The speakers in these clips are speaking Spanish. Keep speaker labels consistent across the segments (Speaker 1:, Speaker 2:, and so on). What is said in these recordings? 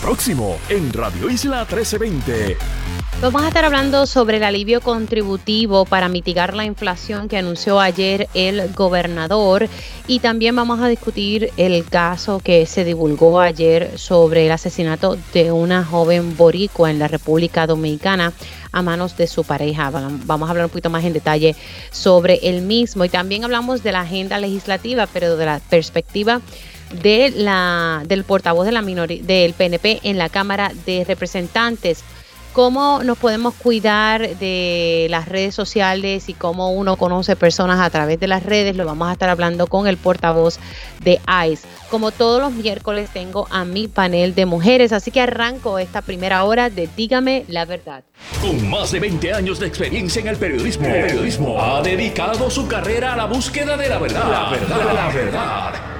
Speaker 1: Próximo en Radio Isla 1320.
Speaker 2: Vamos a estar hablando sobre el alivio contributivo para mitigar la inflación que anunció ayer el gobernador y también vamos a discutir el caso que se divulgó ayer sobre el asesinato de una joven boricua en la República Dominicana a manos de su pareja. Vamos a hablar un poquito más en detalle sobre el mismo y también hablamos de la agenda legislativa, pero de la perspectiva del portavoz de la minoría, del PNP en la Cámara de Representantes cómo nos podemos cuidar de las redes sociales y cómo uno conoce personas a través de las redes. Lo vamos a estar hablando con el portavoz de ICE. Como todos los miércoles tengo a mi panel de mujeres, así que arranco esta primera hora de Dígame la verdad.
Speaker 1: Con más de 20 años de experiencia en el periodismo, el periodismo ha dedicado su carrera a la búsqueda de la verdad. La verdad, la verdad.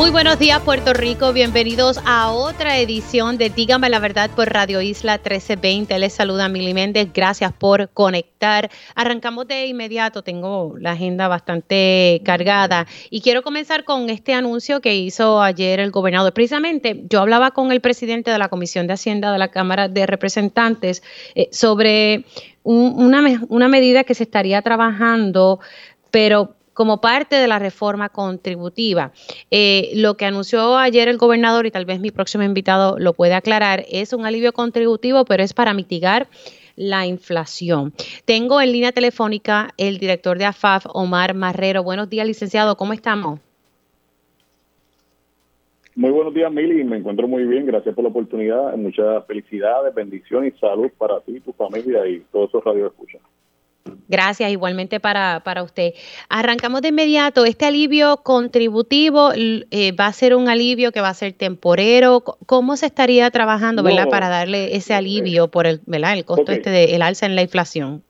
Speaker 2: Muy buenos días Puerto Rico, bienvenidos a otra edición de Dígame la verdad por Radio Isla 1320. Les saluda Mili Méndez, gracias por conectar. Arrancamos de inmediato, tengo la agenda bastante cargada y quiero comenzar con este anuncio que hizo ayer el gobernador. Precisamente yo hablaba con el presidente de la Comisión de Hacienda de la Cámara de Representantes eh, sobre una, una medida que se estaría trabajando, pero como parte de la reforma contributiva. Eh, lo que anunció ayer el gobernador, y tal vez mi próximo invitado lo puede aclarar, es un alivio contributivo, pero es para mitigar la inflación. Tengo en línea telefónica el director de AFAF, Omar Marrero. Buenos días, licenciado, ¿cómo estamos?
Speaker 3: Muy buenos días, Mili. Me encuentro muy bien. Gracias por la oportunidad. Muchas felicidades, bendiciones y salud para ti, tu familia y todos esos radioescuchas.
Speaker 2: Gracias, igualmente para, para usted. Arrancamos de inmediato. Este alivio contributivo eh, va a ser un alivio que va a ser temporero. ¿Cómo se estaría trabajando, verdad, para darle ese alivio por el, ¿verdad? el costo este del alza en la inflación?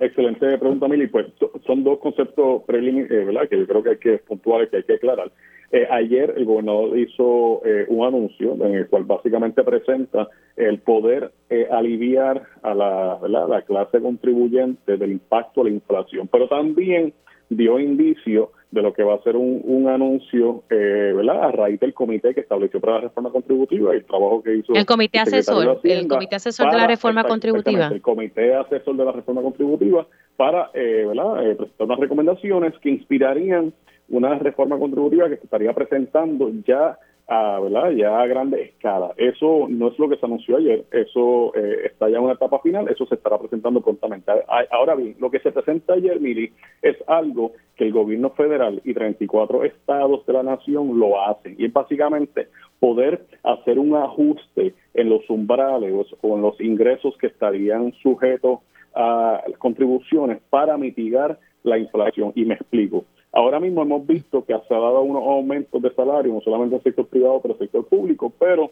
Speaker 3: Excelente pregunta, Mili. Pues son dos conceptos preliminares, eh, ¿verdad? Que yo creo que hay que puntuales, que hay que aclarar. Eh, ayer el gobernador hizo eh, un anuncio en el cual básicamente presenta el poder eh, aliviar a la, la clase contribuyente del impacto de la inflación, pero también dio indicio de lo que va a ser un, un anuncio, ¿verdad? A raíz del comité que estableció para la reforma contributiva y el trabajo que hizo
Speaker 2: el comité asesor, el comité asesor de la reforma contributiva,
Speaker 3: el comité asesor de la reforma contributiva para, ¿verdad? presentar unas recomendaciones que inspirarían una reforma contributiva que se estaría presentando ya a, ¿verdad? ya a grande escala. Eso no es lo que se anunció ayer, eso eh, está ya en una etapa final, eso se estará presentando prontamente. Ahora bien, lo que se presenta ayer, Mili, es algo que el gobierno federal y 34 estados de la nación lo hacen, y es básicamente poder hacer un ajuste en los umbrales o en los ingresos que estarían sujetos a contribuciones para mitigar la inflación. Y me explico. Ahora mismo hemos visto que se ha dado unos aumentos de salario, no solamente en el sector privado, pero en el sector público, pero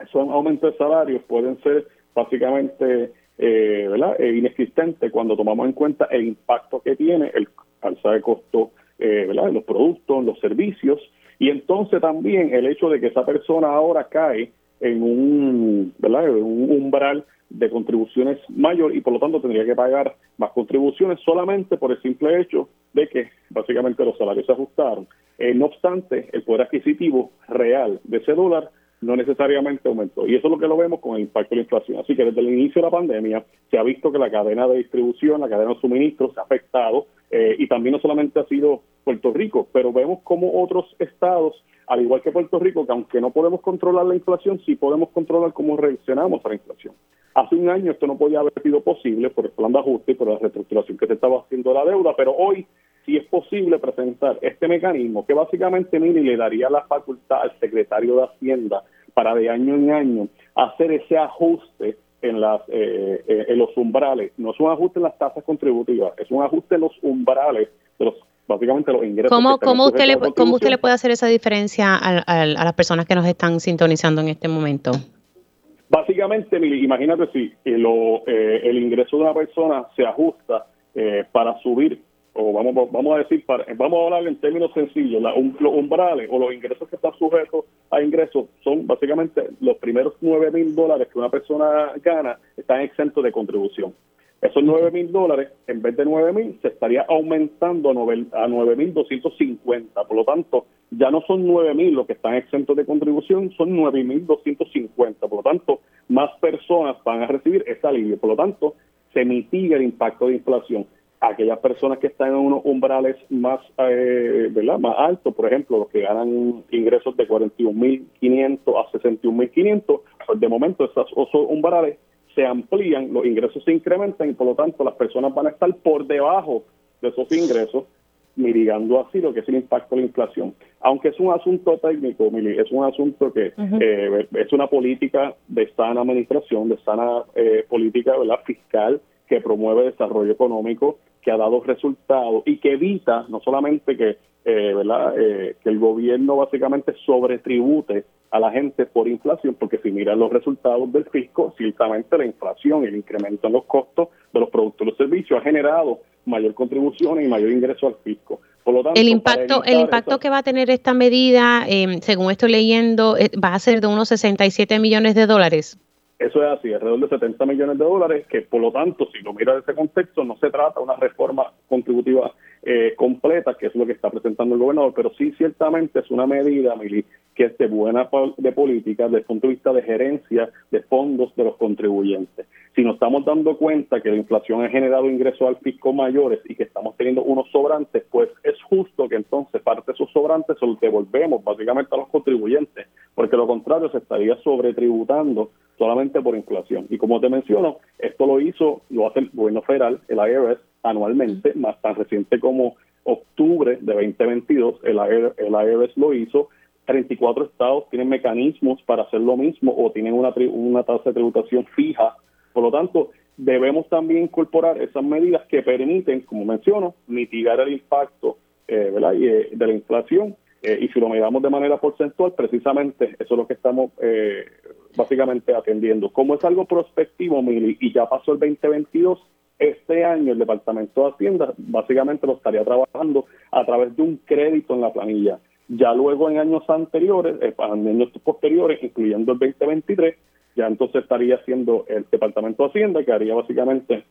Speaker 3: esos aumentos de salarios pueden ser básicamente eh, ¿verdad? Eh, inexistentes cuando tomamos en cuenta el impacto que tiene el alza de costo eh, ¿verdad? de los productos, los servicios, y entonces también el hecho de que esa persona ahora cae en un, ¿verdad? En un umbral de contribuciones mayor y por lo tanto tendría que pagar más contribuciones solamente por el simple hecho de que básicamente los salarios se ajustaron. Eh, no obstante, el poder adquisitivo real de ese dólar no necesariamente aumentó. Y eso es lo que lo vemos con el impacto de la inflación. Así que desde el inicio de la pandemia se ha visto que la cadena de distribución, la cadena de suministros se ha afectado eh, y también no solamente ha sido Puerto Rico, pero vemos como otros estados, al igual que Puerto Rico, que aunque no podemos controlar la inflación, sí podemos controlar cómo reaccionamos a la inflación. Hace un año esto no podía haber sido posible por el plan de ajuste y por la reestructuración que se estaba haciendo de la deuda, pero hoy sí es posible presentar este mecanismo que básicamente mire, le daría la facultad al secretario de Hacienda para de año en año hacer ese ajuste en las eh, eh, en los umbrales. No es un ajuste en las tasas contributivas, es un ajuste en los umbrales de los básicamente los ingresos.
Speaker 2: ¿Cómo, ¿cómo usted, le, ¿cómo usted le puede hacer esa diferencia a, a las personas que nos están sintonizando en este momento?
Speaker 3: Básicamente, imagínate si lo, eh, el ingreso de una persona se ajusta eh, para subir o vamos, vamos a decir, vamos a hablar en términos sencillos, los umbrales o los ingresos que están sujetos a ingresos son básicamente los primeros 9 mil dólares que una persona gana están exentos de contribución. Esos 9 mil dólares, en vez de 9 mil, se estaría aumentando a 9 mil 250. Por lo tanto, ya no son 9 mil los que están exentos de contribución, son 9 mil 250. Por lo tanto, más personas van a recibir ese alivio. Por lo tanto, se mitiga el impacto de inflación. Aquellas personas que están en unos umbrales más, eh, más altos, por ejemplo, los que ganan ingresos de 41.500 a 61.500, pues de momento esos umbrales se amplían, los ingresos se incrementan y por lo tanto las personas van a estar por debajo de esos ingresos, mitigando así lo que es el impacto de la inflación. Aunque es un asunto técnico, es un asunto que eh, es una política de sana administración, de sana eh, política ¿verdad? fiscal que promueve desarrollo económico, que ha dado resultados y que evita no solamente que, eh, ¿verdad? que el gobierno básicamente sobretribute a la gente por inflación, porque si miran los resultados del fisco, ciertamente la inflación y el incremento en los costos de los productos y los servicios ha generado mayor contribución y mayor ingreso al fisco.
Speaker 2: Por lo tanto, el impacto, el impacto que va a tener esta medida, eh, según estoy leyendo, eh, va a ser de unos 67 millones de dólares.
Speaker 3: Eso es así, alrededor de 70 millones de dólares, que por lo tanto, si lo mira en ese contexto, no se trata de una reforma contributiva eh, completa, que es lo que está presentando el gobernador, pero sí ciertamente es una medida, Mili, que es de buena de política desde el punto de vista de gerencia de fondos de los contribuyentes. Si nos estamos dando cuenta que la inflación ha generado ingresos al fisco mayores y que estamos teniendo unos sobrantes, pues es justo que entonces parte de esos sobrantes los devolvemos básicamente a los contribuyentes, porque lo contrario se estaría sobretributando solamente por inflación. Y como te menciono, esto lo hizo, lo hace el gobierno federal, el IRS, anualmente, más tan reciente como octubre de 2022, el IRS lo hizo, 34 estados tienen mecanismos para hacer lo mismo o tienen una, una tasa de tributación fija. Por lo tanto, debemos también incorporar esas medidas que permiten, como menciono, mitigar el impacto eh, ¿verdad? Eh, de la inflación. Eh, y si lo miramos de manera porcentual, precisamente eso es lo que estamos básicamente atendiendo. Como es algo prospectivo, y ya pasó el 2022, este año el Departamento de Hacienda básicamente lo estaría trabajando a través de un crédito en la planilla. Ya luego en años anteriores, eh, en años posteriores, incluyendo el 2023, ya entonces estaría haciendo el Departamento de Hacienda que haría básicamente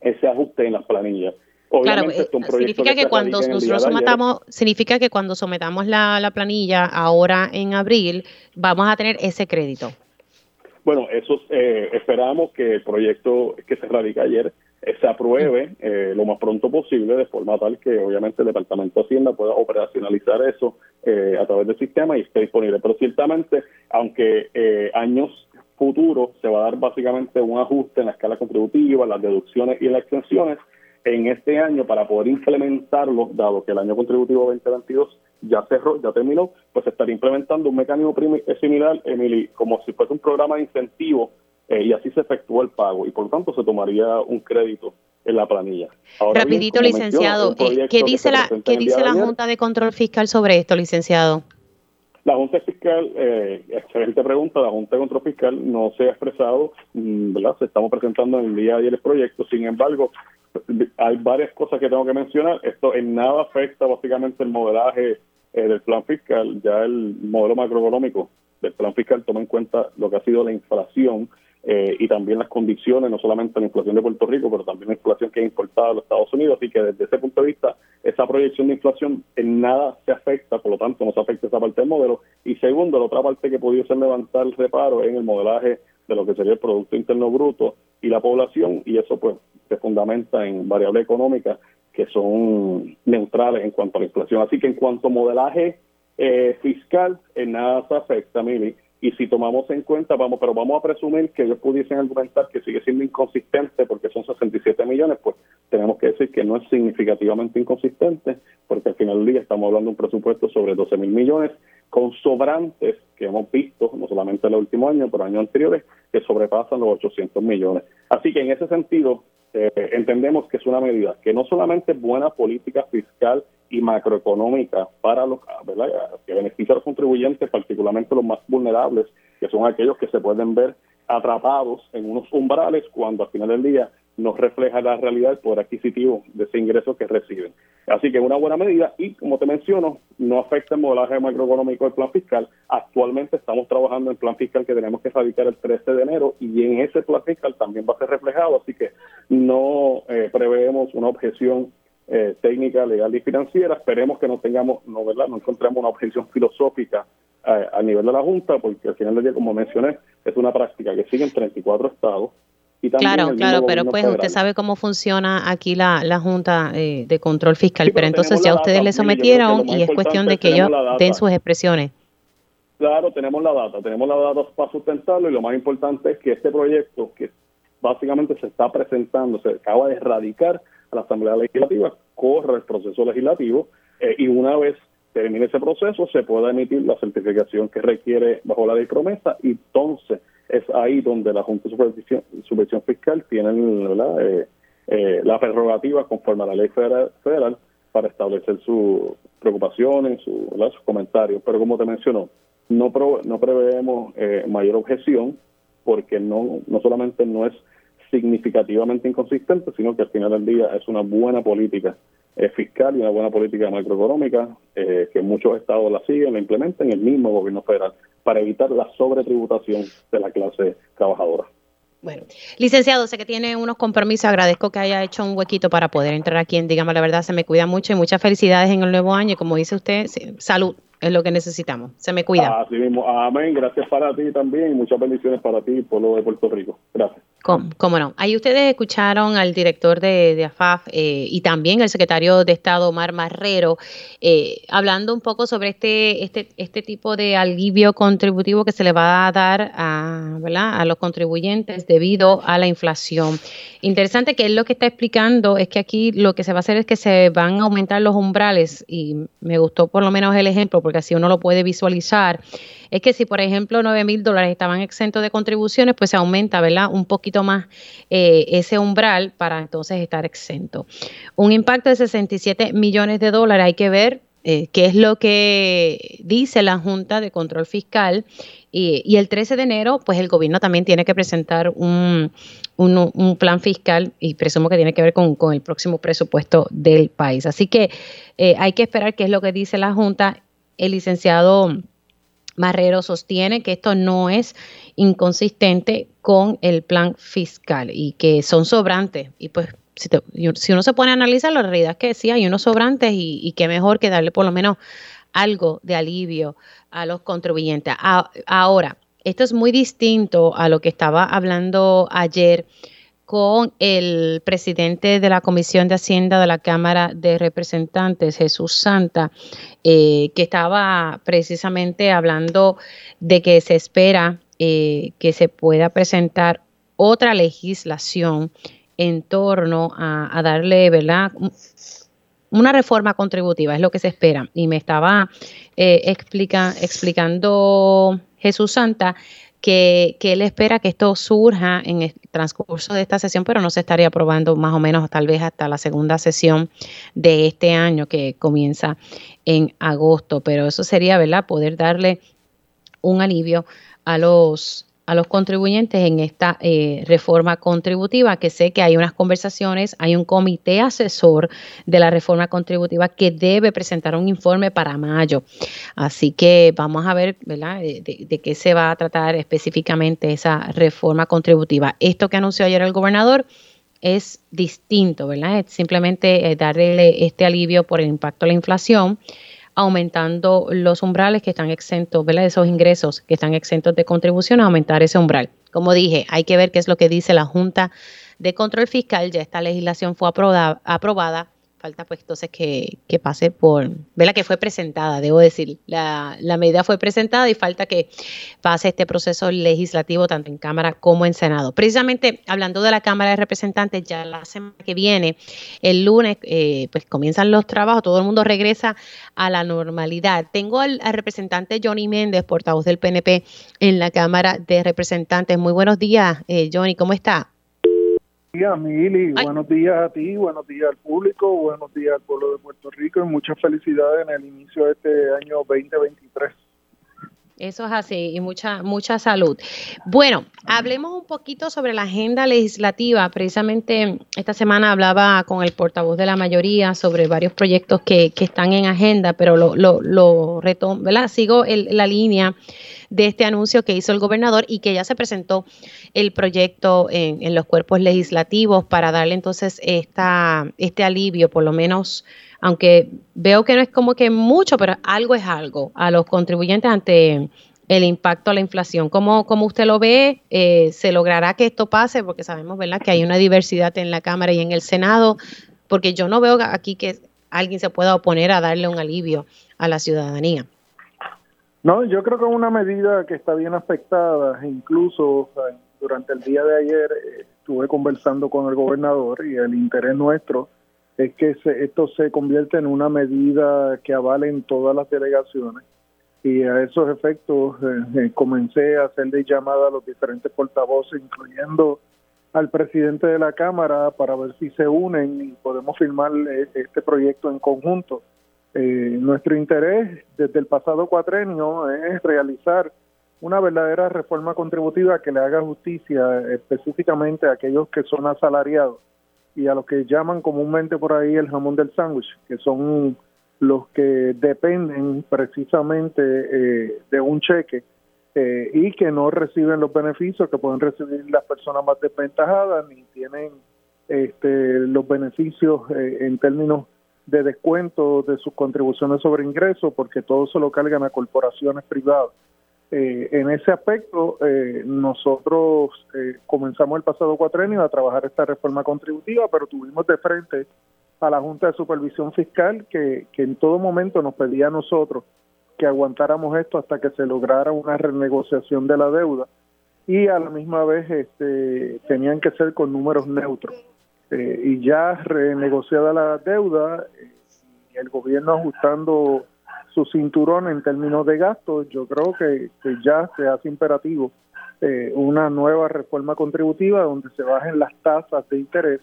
Speaker 3: ese ajuste en las planillas.
Speaker 2: Obviamente, claro, eh, significa que, cuando nosotros sometamos, significa que cuando sometamos la, la planilla ahora en abril, vamos a tener ese crédito.
Speaker 3: Bueno, eso eh, esperamos que el proyecto que se radica ayer eh, se apruebe eh, lo más pronto posible, de forma tal que obviamente el Departamento de Hacienda pueda operacionalizar eso a través del sistema y esté disponible. Pero ciertamente, aunque años futuros se va a dar básicamente un ajuste en la escala contributiva, las deducciones y las extensiones, en este año para poder implementarlo, dado que el año contributivo 2022 ya cerró, ya terminó, pues se estaría implementando un mecanismo eh, similar, Emily, como si fuese un programa de incentivo eh, y así se efectúa el pago y por lo tanto se tomaría un crédito en la planilla.
Speaker 2: Rapidito, licenciado, eh, ¿qué dice, la, ¿qué dice la Junta de Control Fiscal sobre esto, licenciado?
Speaker 3: La Junta Fiscal, eh, excelente pregunta, la Junta de Control Fiscal no se ha expresado, mm, ¿verdad? Se estamos presentando en el día de ayer el proyecto, sin embargo, hay varias cosas que tengo que mencionar. Esto en nada afecta básicamente el modelaje eh, del plan fiscal. Ya el modelo macroeconómico del plan fiscal toma en cuenta lo que ha sido la inflación eh, y también las condiciones, no solamente la inflación de Puerto Rico, pero también la inflación que ha importado a los Estados Unidos. Así que desde ese punto de vista, esa proyección de inflación en nada se afecta, por lo tanto no se afecta esa parte del modelo. Y segundo, la otra parte que ser levantar el reparo en el modelaje de lo que sería el Producto Interno Bruto y la población, y eso pues se fundamenta en variables económicas que son neutrales en cuanto a la inflación. Así que en cuanto a modelaje eh, fiscal, en nada se afecta, Mili. Y si tomamos en cuenta, vamos, pero vamos a presumir que ellos pudiesen argumentar que sigue siendo inconsistente porque son 67 millones, pues tenemos que decir que no es significativamente inconsistente, porque al final del día estamos hablando de un presupuesto sobre 12 mil millones, con sobrantes que hemos visto, no solamente en el último año, pero años anteriores, que sobrepasan los 800 millones. Así que en ese sentido, eh, entendemos que es una medida que no solamente es buena política fiscal y macroeconómica para los ¿verdad? que beneficia a los contribuyentes, particularmente los más vulnerables, que son aquellos que se pueden ver atrapados en unos umbrales cuando al final del día no refleja la realidad del poder adquisitivo de ese ingreso que reciben. Así que es una buena medida y, como te menciono, no afecta el modelaje macroeconómico del plan fiscal. Actualmente estamos trabajando en el plan fiscal que tenemos que radicar el 13 de enero y en ese plan fiscal también va a ser reflejado, así que no eh, preveemos una objeción eh, técnica, legal y financiera. Esperemos que no tengamos, no, ¿verdad? no encontremos una objeción filosófica eh, a nivel de la Junta, porque al final del día, como mencioné, es una práctica que sigue en 34 estados
Speaker 2: claro, claro, pero pues usted sabe cómo funciona aquí la, la Junta eh, de Control Fiscal, pero, entonces ya ustedes le sometieron y es cuestión de que ellos den sus expresiones.
Speaker 3: Claro, tenemos la data, tenemos la data para sustentarlo y lo más importante es que este proyecto que básicamente se está presentando, se acaba de erradicar la Asamblea Legislativa, corre el proceso legislativo eh, y una vez termine ese proceso se pueda emitir la certificación que requiere bajo la ley promesa y entonces es ahí donde la Junta de Supervisión, Fiscal tiene eh, eh, la prerrogativa conforme a la ley federal, para establecer sus preocupaciones, sus comentarios. Pero como te mencionó, no, no preveemos eh, mayor objeción porque no, no solamente no es significativamente inconsistente, sino que al final del día es una buena política fiscal y una buena política macroeconómica que muchos estados la siguen, la implementan, el mismo gobierno federal para evitar la sobretributación de la clase trabajadora.
Speaker 2: Bueno, licenciado, sé que tiene unos compromisos. Agradezco que haya hecho un huequito para poder entrar aquí en Dígame la Verdad. Se me cuida mucho y muchas felicidades en el nuevo año. Y como dice usted, salud es lo que necesitamos. Se me cuida.
Speaker 3: Así mismo. Amén. Gracias para ti también y muchas bendiciones para ti, pueblo de Puerto Rico. Gracias.
Speaker 2: ¿Cómo, no? Ahí ustedes escucharon al director de, AFAF eh, y también el secretario de Estado, Omar Marrero, eh, hablando un poco sobre este, este, este tipo de alivio contributivo que se le va a dar a, a los contribuyentes debido a la inflación. Interesante que él lo que está explicando es que aquí lo que se va a hacer es que se van a aumentar los umbrales y me gustó por lo menos el ejemplo porque así uno lo puede visualizar es que si, por ejemplo, 9 mil dólares estaban exentos de contribuciones, pues se aumenta, ¿verdad? Un poquito más eh, ese umbral para entonces estar exento. Un impacto de 67 millones de dólares, hay que ver eh, qué es lo que dice la Junta de Control Fiscal. Y, el 13 de enero, pues el gobierno también tiene que presentar un, plan fiscal y presumo que tiene que ver con, el próximo presupuesto del país. Así que eh, hay que esperar qué es lo que dice la Junta. El licenciado Marrero sostiene que esto no es inconsistente con el plan fiscal y que son sobrantes. Y pues si, uno se pone a analizar, la realidad es que sí hay unos sobrantes y, y qué mejor que darle por lo menos algo de alivio a los contribuyentes. ahora, esto es muy distinto a lo que estaba hablando ayer con el presidente de la Comisión de Hacienda de la Cámara de Representantes, Jesús Santa, eh, que estaba precisamente hablando de que se espera eh, que se pueda presentar otra legislación en torno a, darle, ¿verdad? Una reforma contributiva, es lo que se espera. Y me estaba eh, explicando Jesús Santa que, él espera que esto surja en el transcurso de esta sesión, pero no se estaría aprobando más o menos tal vez hasta la segunda sesión de este año que comienza en agosto. Pero eso sería, ¿verdad? Poder darle un alivio a los a los contribuyentes en esta eh, reforma contributiva, que sé que hay unas conversaciones, hay un comité asesor de la reforma contributiva que debe presentar un informe para mayo. Así que vamos a ver, ¿verdad?, de, qué se va a tratar específicamente esa reforma contributiva. Esto que anunció ayer el gobernador es distinto, ¿verdad? Es simplemente eh, darle este alivio por el impacto de la inflación aumentando los umbrales que están exentos, ¿verdad? Esos ingresos que están exentos de contribución, aumentar ese umbral. Como dije, hay que ver qué es lo que dice la Junta de Control Fiscal. Ya esta legislación fue aprobada, aprobada falta pues entonces que, que pase por, ¿verdad? Que fue presentada, debo decir, la, la, medida fue presentada y falta que pase este proceso legislativo tanto en Cámara como en Senado. Precisamente hablando de la Cámara de Representantes, ya la semana que viene, el lunes, eh, pues comienzan los trabajos, todo el mundo regresa a la normalidad. Tengo al, representante Johnny Méndez, portavoz del PNP en la Cámara de Representantes. Muy buenos días, eh, Johnny, ¿cómo está?
Speaker 4: Días, Mili. Buenos días a ti, buenos días al público, buenos días al pueblo de Puerto Rico y muchas felicidades en el inicio de este año 2023.
Speaker 2: Eso es así, y mucha, mucha salud. Bueno, hablemos un poquito sobre la agenda legislativa. Precisamente esta semana hablaba con el portavoz de la mayoría sobre varios proyectos que, que están en agenda, pero lo, lo, lo retomo, ¿verdad? Sigo la línea de este anuncio que hizo el gobernador y que ya se presentó el proyecto en, en los cuerpos legislativos para darle entonces esta, este alivio, por lo menos aunque veo que no es como que mucho, pero algo es algo a los contribuyentes ante el impacto a la inflación. ¿Cómo, usted lo ve? Eh, ¿Se logrará que esto pase? Porque sabemos, ¿verdad?, que hay una diversidad en la Cámara y en el Senado, porque yo no veo aquí que alguien se pueda oponer a darle un alivio a la ciudadanía.
Speaker 4: No, yo creo que es una medida que está bien afectada, incluso durante el día de ayer eh, estuve conversando con el gobernador y el interés nuestro es que esto se convierte en una medida que avale en todas las delegaciones y a esos efectos eh, eh, comencé a hacerle llamada a los diferentes portavoces, incluyendo al presidente de la Cámara, para ver si se unen y podemos firmar eh, este proyecto en conjunto. nuestro interés desde el pasado cuatrenio es realizar una verdadera reforma contributiva que le haga justicia específicamente a aquellos que son asalariados y a los que llaman comúnmente por ahí el jamón del sándwich, que son los que dependen precisamente eh, de un cheque eh, y que no reciben los beneficios que pueden recibir las personas más desventajadas ni tienen este, los beneficios eh, en términos de descuento de sus contribuciones sobre ingresos porque todo se lo cargan a corporaciones privadas. Eh, en ese aspecto, eh, nosotros eh, comenzamos el pasado cuatrenio a trabajar esta reforma contributiva, pero tuvimos de frente a la Junta de Supervisión Fiscal que, que en todo momento nos pedía a nosotros que aguantáramos esto hasta que se lograra una renegociación de la deuda y a la misma vez este, tenían que ser con números neutros. y ya renegociada la deuda, el gobierno ajustando su cinturón en términos de gastos, yo creo que, ya se hace imperativo eh, una nueva reforma contributiva donde se bajen las tasas de interés,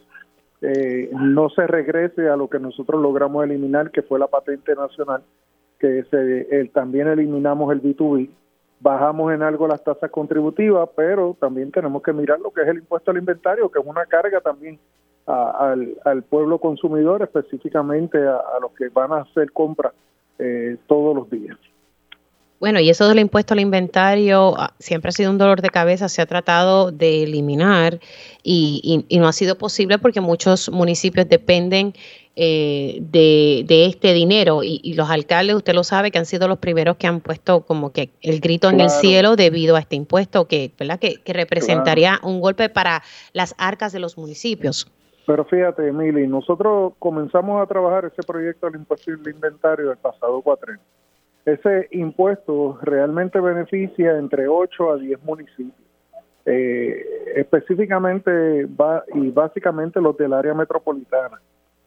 Speaker 4: eh, no se regrese a lo que nosotros logramos eliminar, que fue la patente nacional, que se, también eliminamos el B2B, bajamos en algo las tasas contributivas, pero también tenemos que mirar lo que es el impuesto al inventario, que es una carga también al, pueblo consumidor, específicamente a los que van a hacer compras eh, todos los días.
Speaker 2: Bueno, y eso del impuesto al inventario ah, siempre ha sido un dolor de cabeza, se ha tratado de eliminar y, no ha sido posible porque muchos municipios dependen eh, de, este dinero y, los alcaldes, usted lo sabe, que han sido los primeros que han puesto como que el grito en el cielo debido a este impuesto que, ¿verdad? que, representaría un golpe para las arcas de los municipios.
Speaker 4: Pero fíjate, Emily, nosotros comenzamos a trabajar ese proyecto del impuesto al inventario el pasado cuatrenio. Ese impuesto realmente beneficia entre 8 a 10 municipios. Eh, específicamente y básicamente los del área metropolitana.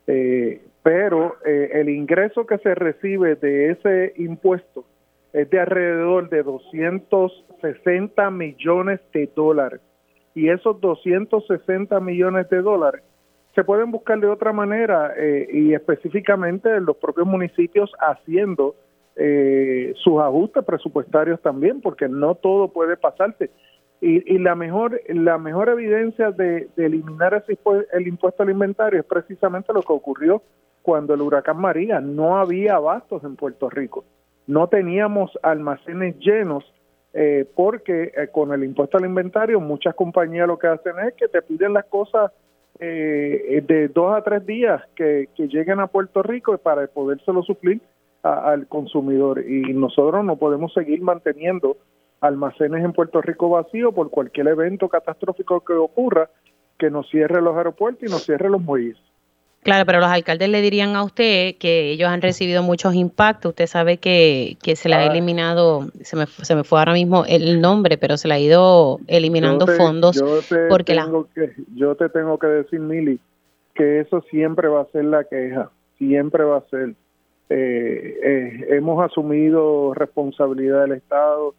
Speaker 4: Eh, pero eh, el ingreso que se recibe de ese impuesto es de alrededor de 260 millones de dólares. Y esos 260 millones de dólares se pueden buscar de otra manera eh, y específicamente los propios municipios haciendo eh, sus ajustes presupuestarios también, porque no todo puede pasarse. Y, la mejor la mejor evidencia de, eliminar ese el impuesto al inventario es precisamente lo que ocurrió cuando el huracán María no había abastos en Puerto Rico, no teníamos almacenes llenos eh, porque con el impuesto al inventario muchas compañías lo que hacen es que te piden las cosas eh, de dos a tres días que, lleguen a Puerto Rico para podérselo suplir al consumidor. Y nosotros no podemos seguir manteniendo almacenes en Puerto Rico vacíos por cualquier evento catastrófico que ocurra que nos cierre los aeropuertos y nos cierre los muelles.
Speaker 2: Claro, pero los alcaldes le dirían a usted que ellos han recibido muchos impactos. Usted sabe que, se le ha ah. eliminado, se me, se me fue ahora mismo el nombre, pero se le ha ido eliminando fondos.
Speaker 4: Yo te, porque tengo que, yo te tengo que decir, Mili, que eso siempre va a ser la queja, siempre va a ser. Eh, eh, hemos asumido responsabilidad del Estado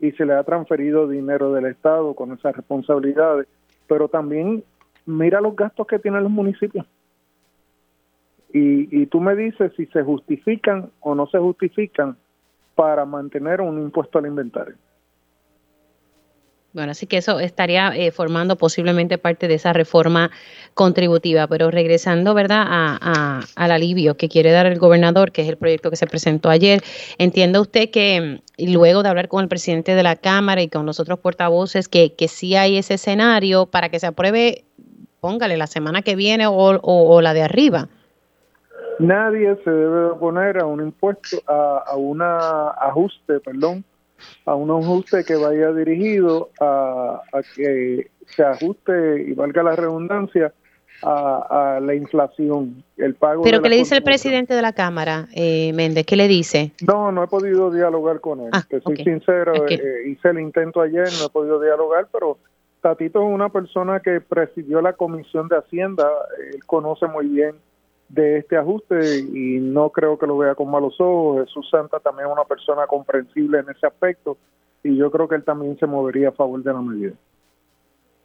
Speaker 4: y se le ha transferido dinero del Estado con esas responsabilidades, pero también mira los gastos que tienen los municipios. Y, y tú me dices si se justifican o no se justifican para mantener un impuesto al inventario.
Speaker 2: Bueno, así que eso estaría eh, formando posiblemente parte de esa reforma contributiva. Pero regresando, ¿verdad?, al alivio que quiere dar el gobernador, que es el proyecto que se presentó ayer, entiende usted que luego de hablar con el presidente de la Cámara y con los otros portavoces, que, que sí hay ese escenario para que se apruebe, póngale, la semana que viene o, o, la de arriba.
Speaker 4: Nadie se debe oponer a un impuesto, a, a un ajuste, perdón, a un ajuste que vaya dirigido a, que se ajuste y valga la redundancia a, la inflación, el pago.
Speaker 2: Pero ¿qué le dice el presidente de la Cámara, eh, Méndez? ¿Qué le dice?
Speaker 4: No, no he podido dialogar con él. Ah, soy sincero, eh, hice el intento ayer, no he podido dialogar, pero Tatito es una persona que presidió la Comisión de Hacienda, él conoce muy bien de este ajuste y no creo que lo vea con malos ojos. Jesús Santa también es una persona comprensible en ese aspecto y yo creo que él también se movería a favor de la medida.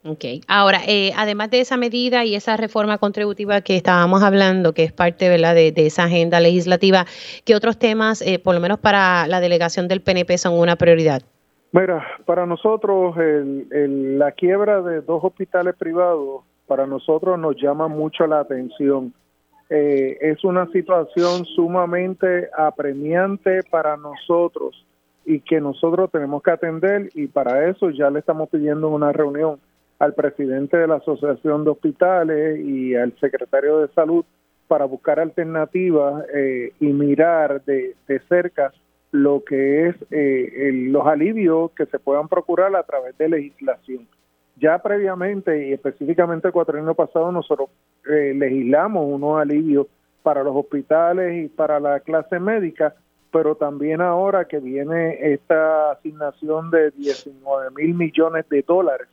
Speaker 2: Ok, ahora, eh, además de esa medida y esa reforma contributiva que estábamos hablando, que es parte ¿verdad? De, esa agenda legislativa, ¿qué otros temas, eh, por lo menos para la delegación del PNP, son una prioridad?
Speaker 4: Mira, para nosotros la quiebra de dos hospitales privados, para nosotros nos llama mucho la atención eh, es una situación sumamente apremiante para nosotros y que nosotros tenemos que atender y para eso ya le estamos pidiendo una reunión al presidente de la Asociación de Hospitales y al secretario de Salud para buscar alternativas eh, y mirar de, de, cerca lo que es eh, los alivios que se puedan procurar a través de legislación. Ya previamente y específicamente el cuatrienio pasado nosotros eh, legislamos unos alivios para los hospitales y para la clase médica, pero también ahora que viene esta asignación de 19 mil millones de dólares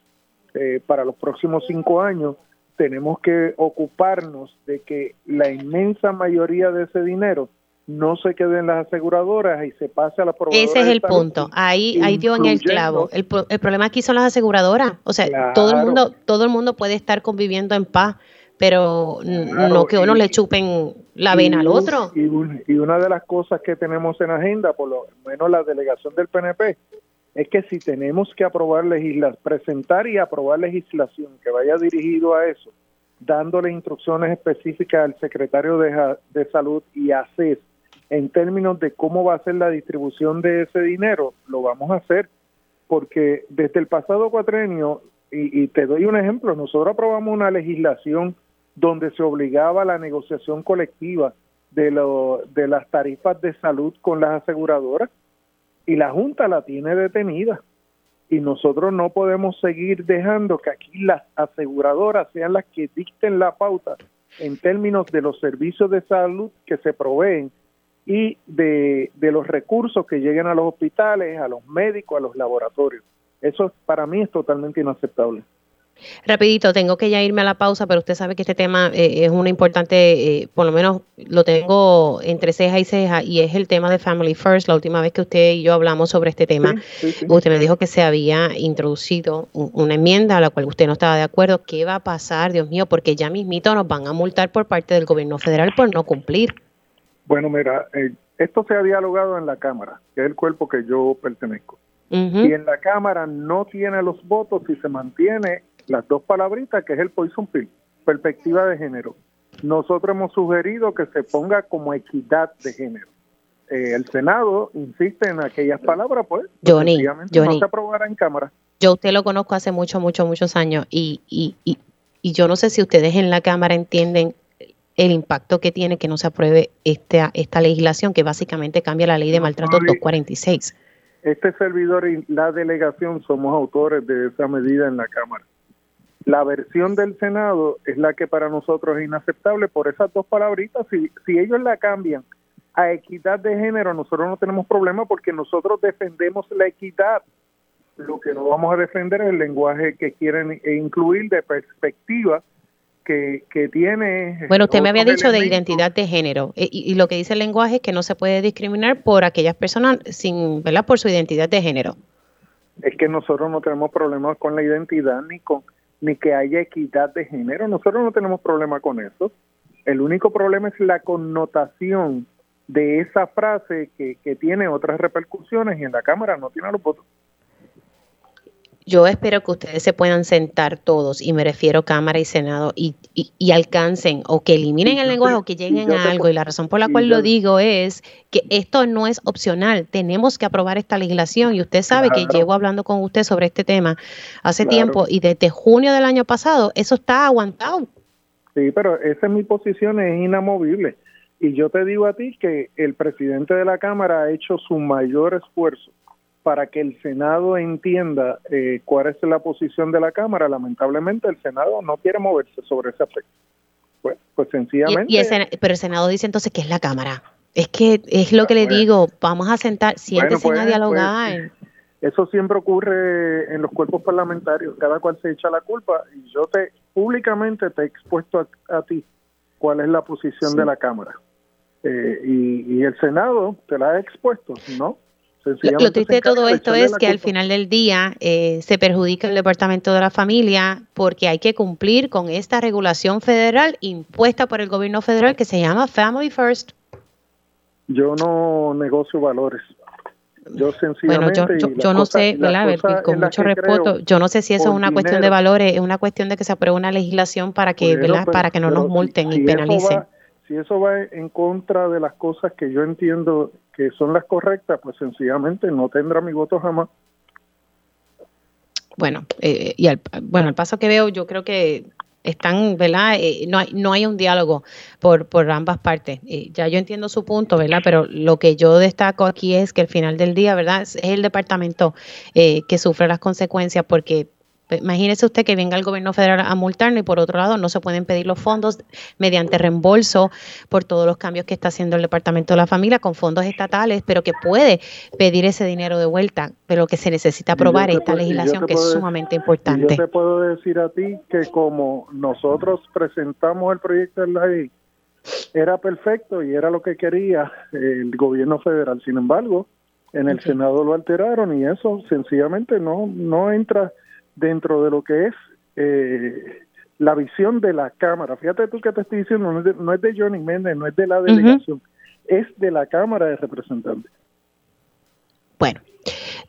Speaker 4: eh, para los próximos cinco años, tenemos que ocuparnos de que la inmensa mayoría de ese dinero no se quede en las aseguradoras y se pase a la
Speaker 2: proveedoras. Ese es el punto. Ahí, ahí dio en el clavo. El, el, problema aquí son las aseguradoras. O sea, todo el mundo, todo el mundo puede estar conviviendo en paz, pero no que uno le chupen la vena al otro.
Speaker 4: Y, y, una de las cosas que tenemos en agenda, por lo menos la delegación del PNP, es que si tenemos que aprobar legislación, presentar y aprobar legislación que vaya dirigido a eso, dándole instrucciones específicas al secretario de, de Salud y a CES en términos de cómo va a ser la distribución de ese dinero, lo vamos a hacer, porque desde el pasado cuatrenio, y, te doy un ejemplo, nosotros aprobamos una legislación donde se obligaba la negociación colectiva de, lo, de las tarifas de salud con las aseguradoras y la Junta la tiene detenida. Y nosotros no podemos seguir dejando que aquí las aseguradoras sean las que dicten la pauta en términos de los servicios de salud que se proveen y de, de los recursos que lleguen a los hospitales, a los médicos, a los laboratorios. Eso para mí es totalmente inaceptable.
Speaker 2: Rapidito, tengo que ya irme a la pausa, pero usted sabe que este tema eh, es una importante, eh, por lo menos lo tengo entre ceja y ceja, y es el tema de Family First. La última vez que usted y yo hablamos sobre este tema, usted me dijo que se había introducido una enmienda a la cual usted no estaba de acuerdo. ¿Qué va a pasar, Dios mío? Porque ya mismito nos van a multar por parte del gobierno federal por no cumplir.
Speaker 4: Bueno, mira, eh, esto se ha dialogado en la Cámara, que es el cuerpo que yo pertenezco. Y en la Cámara no tiene los votos si se mantiene las dos palabritas, que es el poison pill, perspectiva de género. Nosotros hemos sugerido que se ponga como equidad de género. Eh, el Senado insiste en aquellas palabras, pues,
Speaker 2: Johnny, Johnny,
Speaker 4: no se aprobará en Cámara.
Speaker 2: Yo usted lo conozco hace muchos, muchos, muchos años y, y, y, y yo no sé si ustedes en la Cámara entienden el impacto que tiene que no se apruebe esta, esta legislación que básicamente cambia la ley de maltrato 246.
Speaker 4: Este servidor y la delegación somos autores de esa medida en la Cámara. La versión del Senado es la que para nosotros es inaceptable por esas dos palabritas. Si, si ellos la cambian a equidad de género, nosotros no tenemos problema porque nosotros defendemos la equidad. Lo que no vamos a defender es el lenguaje que quieren incluir de perspectiva que, tiene...
Speaker 2: Bueno, usted me había dicho de identidad de género eh, y, lo que dice el lenguaje es que no se puede discriminar por aquellas personas sin, ¿verdad? Por su identidad de género.
Speaker 4: Es que nosotros no tenemos problemas con la identidad ni con ni que haya equidad de género. Nosotros no tenemos problema con eso. El único problema es la connotación de esa frase que, que tiene otras repercusiones y en la Cámara no tiene los votos
Speaker 2: yo espero que ustedes se puedan sentar todos, y me refiero Cámara y Senado, y, y, alcancen o que eliminen el lenguaje o que lleguen a algo. Y la razón por la cual lo digo es que esto no es opcional. Tenemos que aprobar esta legislación. Y usted sabe que llevo hablando con usted sobre este tema hace tiempo y desde junio del año pasado eso está aguantado.
Speaker 4: Sí, pero esa es mi posición, es inamovible. Y yo te digo a ti que el presidente de la Cámara ha hecho su mayor esfuerzo para que el Senado entienda eh, cuál es la posición de la Cámara. Lamentablemente el Senado no quiere moverse sobre ese aspecto. Pues, pues sencillamente...
Speaker 2: pero el Senado dice entonces que es la Cámara. Es que es lo que le pues, digo, vamos a sentar, siéntese a dialogar.
Speaker 4: eso siempre ocurre en los cuerpos parlamentarios, cada cual se echa la culpa y yo te públicamente te he expuesto a, ti cuál es la posición de la Cámara. Eh, y, y, el Senado te la ha expuesto, ¿no?
Speaker 2: Lo, triste de todo esto es que al final del día eh, se perjudica el Departamento de la Familia porque hay que cumplir con esta regulación federal impuesta por el gobierno federal que se llama Family First.
Speaker 4: Yo no negocio valores. Yo sencillamente.
Speaker 2: Bueno, yo, no sé, con mucho respeto, yo no sé si eso es una cuestión de valores, es una cuestión de que se apruebe una legislación para que, ¿verdad? para que no nos multen y penalicen.
Speaker 4: si eso va en contra de las cosas que yo entiendo que son las correctas, pues sencillamente no tendrá mi voto jamás.
Speaker 2: Bueno, eh, y al, bueno, paso que veo, yo creo que están, ¿verdad? Eh, no, hay, no hay un diálogo por, por ambas partes. Eh, ya yo entiendo su punto, ¿verdad? Pero lo que yo destaco aquí es que al final del día, ¿verdad? Es, el departamento que sufre las consecuencias porque imagínese usted que venga el gobierno federal a multarnos y por otro lado no se pueden pedir los fondos mediante reembolso por todos los cambios que está haciendo el Departamento de la Familia con fondos estatales, pero que puede pedir ese dinero de vuelta, pero que se necesita aprobar esta legislación que es sumamente importante.
Speaker 4: Yo te puedo decir a ti que como nosotros presentamos el proyecto de ley, era perfecto y era lo que quería el gobierno federal. Sin embargo, en el Senado lo alteraron y eso sencillamente no, no entra dentro de lo que es eh, la visión de la Cámara. Fíjate tú que te estoy diciendo, no es de, no es de Johnny Méndez, no es de la delegación, es de la Cámara de Representantes.
Speaker 2: Bueno,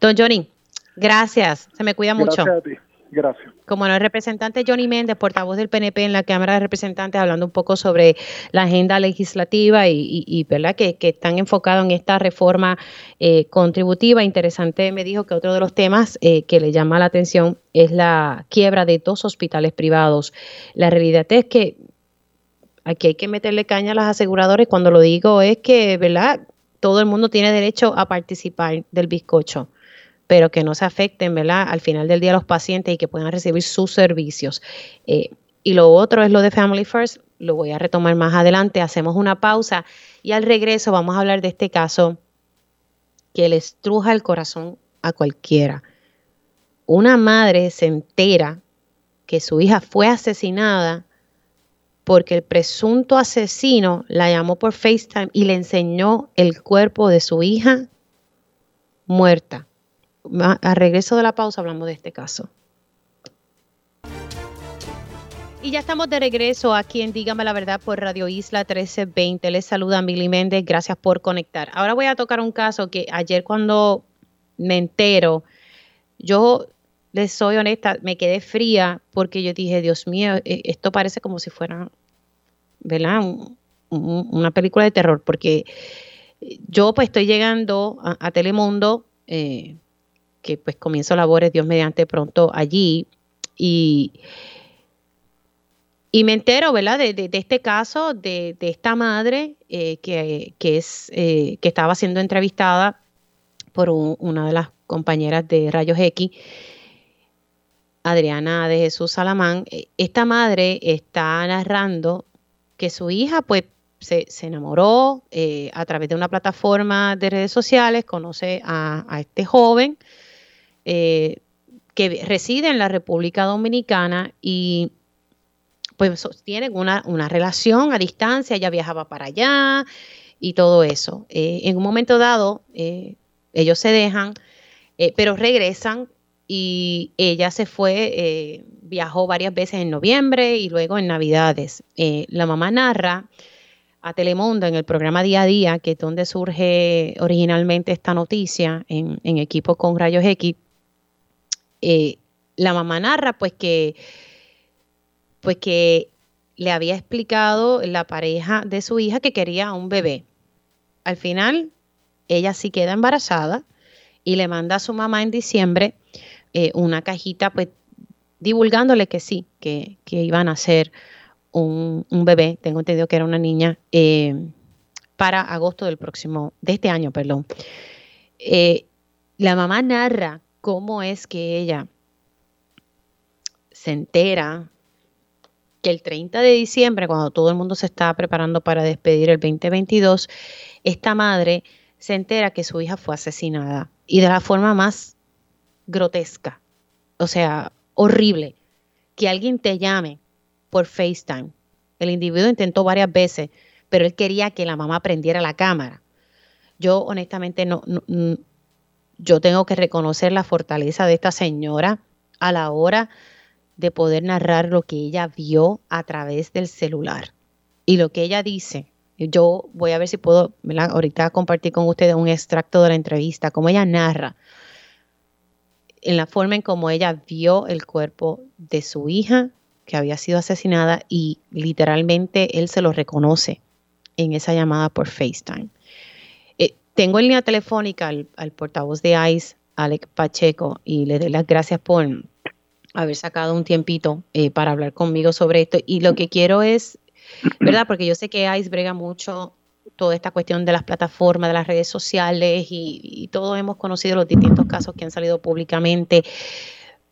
Speaker 2: don Johnny, gracias, se me cuida mucho.
Speaker 4: Gracias a ti. Gracias.
Speaker 2: Como no el representante Johnny Méndez, portavoz del PNP en la Cámara de Representantes, hablando un poco sobre la agenda legislativa y, ¿verdad? Que, están enfocados en esta reforma eh, contributiva. Interesante, me dijo que otro de los temas eh, que le llama la atención es la quiebra de dos hospitales privados. La realidad es que aquí hay que meterle caña a las aseguradoras. Cuando lo digo es que, ¿verdad? Todo el mundo tiene derecho a participar del bizcocho pero que no se afecten, ¿verdad? Al final del día los pacientes y que puedan recibir sus servicios. Eh, y lo otro es lo de Family First, lo voy a retomar más adelante, hacemos una pausa y al regreso vamos a hablar de este caso que le estruja el corazón a cualquiera. Una madre se entera que su hija fue asesinada porque el presunto asesino la llamó por FaceTime y le enseñó el cuerpo de su hija muerta a regreso de la pausa hablamos de este caso. Y ya estamos de regreso aquí en Dígame la Verdad por Radio Isla 1320. Les saluda Mili Méndez, gracias por conectar. Ahora voy a tocar un caso que ayer cuando me entero, yo les soy honesta, me quedé fría porque yo dije, Dios mío, e, esto parece como si fuera, ¿verdad? una película de terror, porque yo pues estoy llegando a, Telemundo, eh, que pues comienzo labores, Dios mediante pronto allí. Y, y me entero, ¿verdad?, de, este caso, de, esta madre eh, que, es, eh, que estaba siendo entrevistada por una de las compañeras de Rayos X, Adriana de Jesús Salamán. Esta madre está narrando que su hija, pues, se, enamoró eh, a través de una plataforma de redes sociales, conoce a este joven, eh, que reside en la República Dominicana y pues sostienen una, una, relación a distancia, ella viajaba para allá y todo eso. Eh, en un momento dado, eh, ellos se dejan, pero regresan y ella se fue, viajó varias veces en noviembre y luego en Navidades. la mamá narra a Telemundo en el programa Día a Día, que es donde surge originalmente esta noticia en, en equipo con Rayos X, eh, la mamá narra pues que, pues que le había explicado la pareja de su hija que quería un bebé. Al final, ella sí queda embarazada y le manda a su mamá en diciembre eh, una cajita, pues divulgándole que sí, que, iban a hacer un, bebé, tengo entendido que era una niña, eh, para agosto del próximo, de este año, perdón. La mamá narra cómo es que ella se entera que el 30 de diciembre, cuando todo el mundo se estaba preparando para despedir el 2022, esta madre se entera que su hija fue asesinada y de la forma más grotesca, o sea, horrible, que alguien te llame por FaceTime. El individuo intentó varias veces, pero él quería que la mamá prendiera la cámara. Yo honestamente no, yo tengo que reconocer la fortaleza de esta señora a la hora de poder narrar lo que ella vio a través del celular. Y lo que ella dice, yo voy a ver si puedo ahorita compartir con ustedes un extracto de la entrevista, como ella narra, en la forma en cómo ella vio el cuerpo de su hija que había sido asesinada y literalmente él se lo reconoce en esa llamada por FaceTime. Tengo en línea telefónica al, portavoz de ICE, Alec Pacheco, y le doy las gracias por haber sacado un tiempito eh, para hablar conmigo sobre esto. Y lo que quiero es, ¿verdad? Porque yo sé que ICE brega mucho toda esta cuestión de las plataformas, de las redes sociales y, todos hemos conocido los distintos casos que han salido públicamente.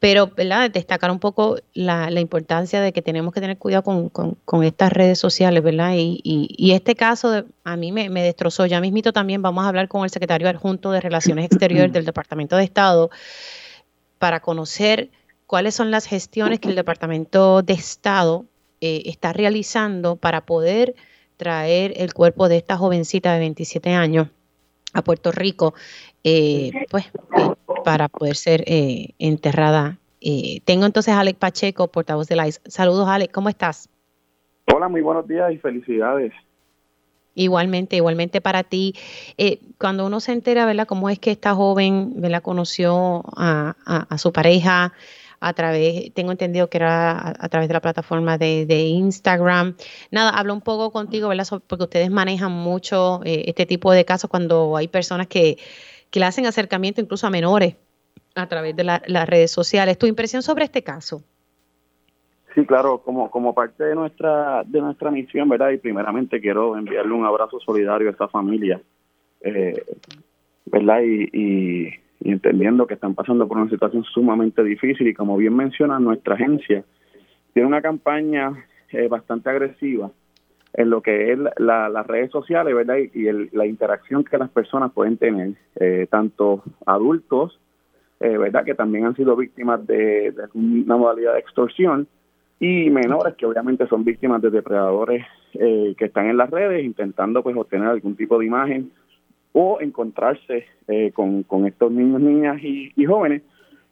Speaker 2: Pero, ¿verdad? Destacar un poco la, importancia de que tenemos que tener cuidado con, estas redes sociales, ¿verdad? Y, este caso a mí me, destrozó. Ya mismito también vamos a hablar con el secretario adjunto de Relaciones Exteriores del Departamento de Estado para conocer cuáles son las gestiones que el Departamento de Estado eh, está realizando para poder traer el cuerpo de esta jovencita de 27 años a Puerto Rico, eh, pues para poder ser eh, enterrada. Eh, tengo entonces a Alex Pacheco, portavoz de la ICE. Saludos, Alex, ¿cómo estás?
Speaker 3: Hola, muy buenos días y felicidades.
Speaker 2: Igualmente, igualmente para ti. cuando uno se entera, ¿verdad?, cómo es que esta joven, ¿verdad?, conoció a, a su pareja, a través, tengo entendido que era a, través de la plataforma de, Instagram. Nada, hablo un poco contigo, ¿verdad? porque ustedes manejan mucho eh, este tipo de casos cuando hay personas que, que le hacen acercamiento incluso a menores a través de las redes sociales. ¿Tu impresión sobre este caso?
Speaker 3: Sí, claro, como, como parte de nuestra, de nuestra misión, ¿verdad? Y primeramente quiero enviarle un abrazo solidario a esta familia, eh, ¿verdad? y, entendiendo que están pasando por una situación sumamente difícil y como bien menciona nuestra agencia tiene una campaña eh, bastante agresiva en lo que es las redes sociales verdad y, la interacción que las personas pueden tener eh, tanto adultos eh, verdad que también han sido víctimas de, de, una modalidad de extorsión y menores que obviamente son víctimas de depredadores que están en las redes intentando pues obtener algún tipo de imagen o encontrarse eh, con, estos niños, niñas y, jóvenes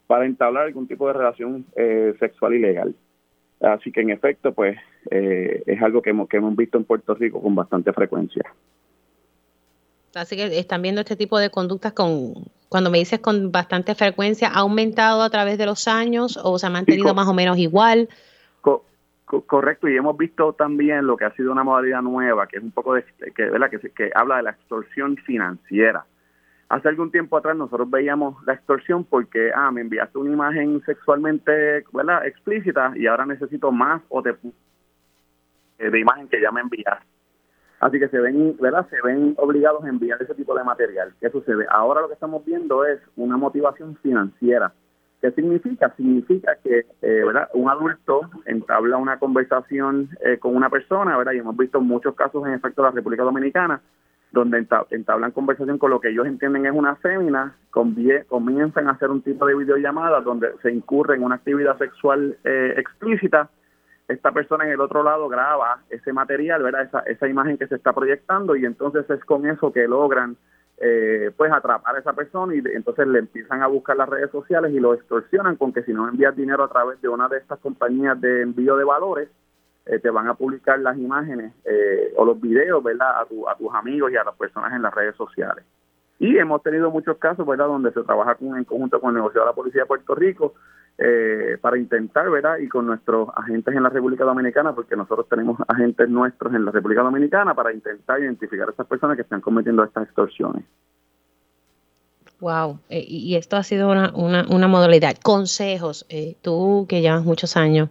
Speaker 3: para entablar algún tipo de relación eh, sexual ilegal. Así que en efecto, pues eh, es algo que hemos, que hemos visto en Puerto Rico con bastante frecuencia.
Speaker 2: Así que están viendo este tipo de conductas con, cuando me dices con bastante frecuencia, ¿ha aumentado a través de los años o se ha mantenido más o menos igual?
Speaker 3: correcto, y hemos visto también lo que ha sido una modalidad nueva, que es un poco de, que, ¿verdad? que, que habla de la extorsión financiera. Hace algún tiempo atrás nosotros veíamos la extorsión porque, ah, me enviaste una imagen sexualmente ¿verdad? explícita y ahora necesito más o eh, de imagen que ya me enviaste. Así que se ven, ¿verdad? Se ven obligados a enviar ese tipo de material. ¿Qué sucede? Ahora lo que estamos viendo es una motivación financiera ¿Qué significa? Significa que eh, ¿verdad? un adulto entabla una conversación eh, con una persona, ¿verdad? y hemos visto muchos casos en efecto de la República Dominicana, donde entablan conversación con lo que ellos entienden es una fémina, comienzan a hacer un tipo de videollamada donde se incurre en una actividad sexual eh, explícita. Esta persona en el otro lado graba ese material, ¿verdad? Esa, esa imagen que se está proyectando y entonces es con eso que logran eh, pues atrapar a esa persona y entonces le empiezan a buscar las redes sociales y lo extorsionan con que si no envías dinero a través de una de estas compañías de envío de valores, eh, te van a publicar las imágenes eh, o los videos, ¿verdad? A, tu, a tus amigos y a las personas en las redes sociales. Y hemos tenido muchos casos, ¿verdad?, donde se trabaja con, en conjunto con el negociado de la Policía de Puerto Rico eh, para intentar, ¿verdad?, y con nuestros agentes en la República Dominicana, porque nosotros tenemos agentes nuestros en la República Dominicana para intentar identificar a estas personas que están cometiendo estas extorsiones.
Speaker 2: Wow, eh, y esto ha sido una, una, modalidad. Consejos, eh, tú que llevas muchos años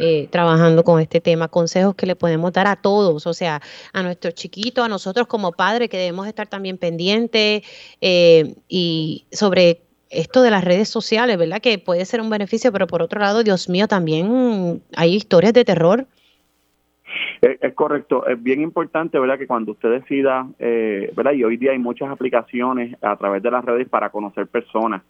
Speaker 2: eh, trabajando con este tema, consejos que le podemos dar a todos, o sea, a nuestros chiquitos, a nosotros como padres que debemos estar también pendientes y sobre esto de las redes sociales, ¿verdad? Que puede ser un beneficio, pero por otro lado, Dios mío, también hay historias de terror
Speaker 3: es, correcto, es bien importante, ¿verdad? Que cuando usted decida, eh, ¿verdad? Y hoy día hay muchas aplicaciones a través de las redes para conocer personas,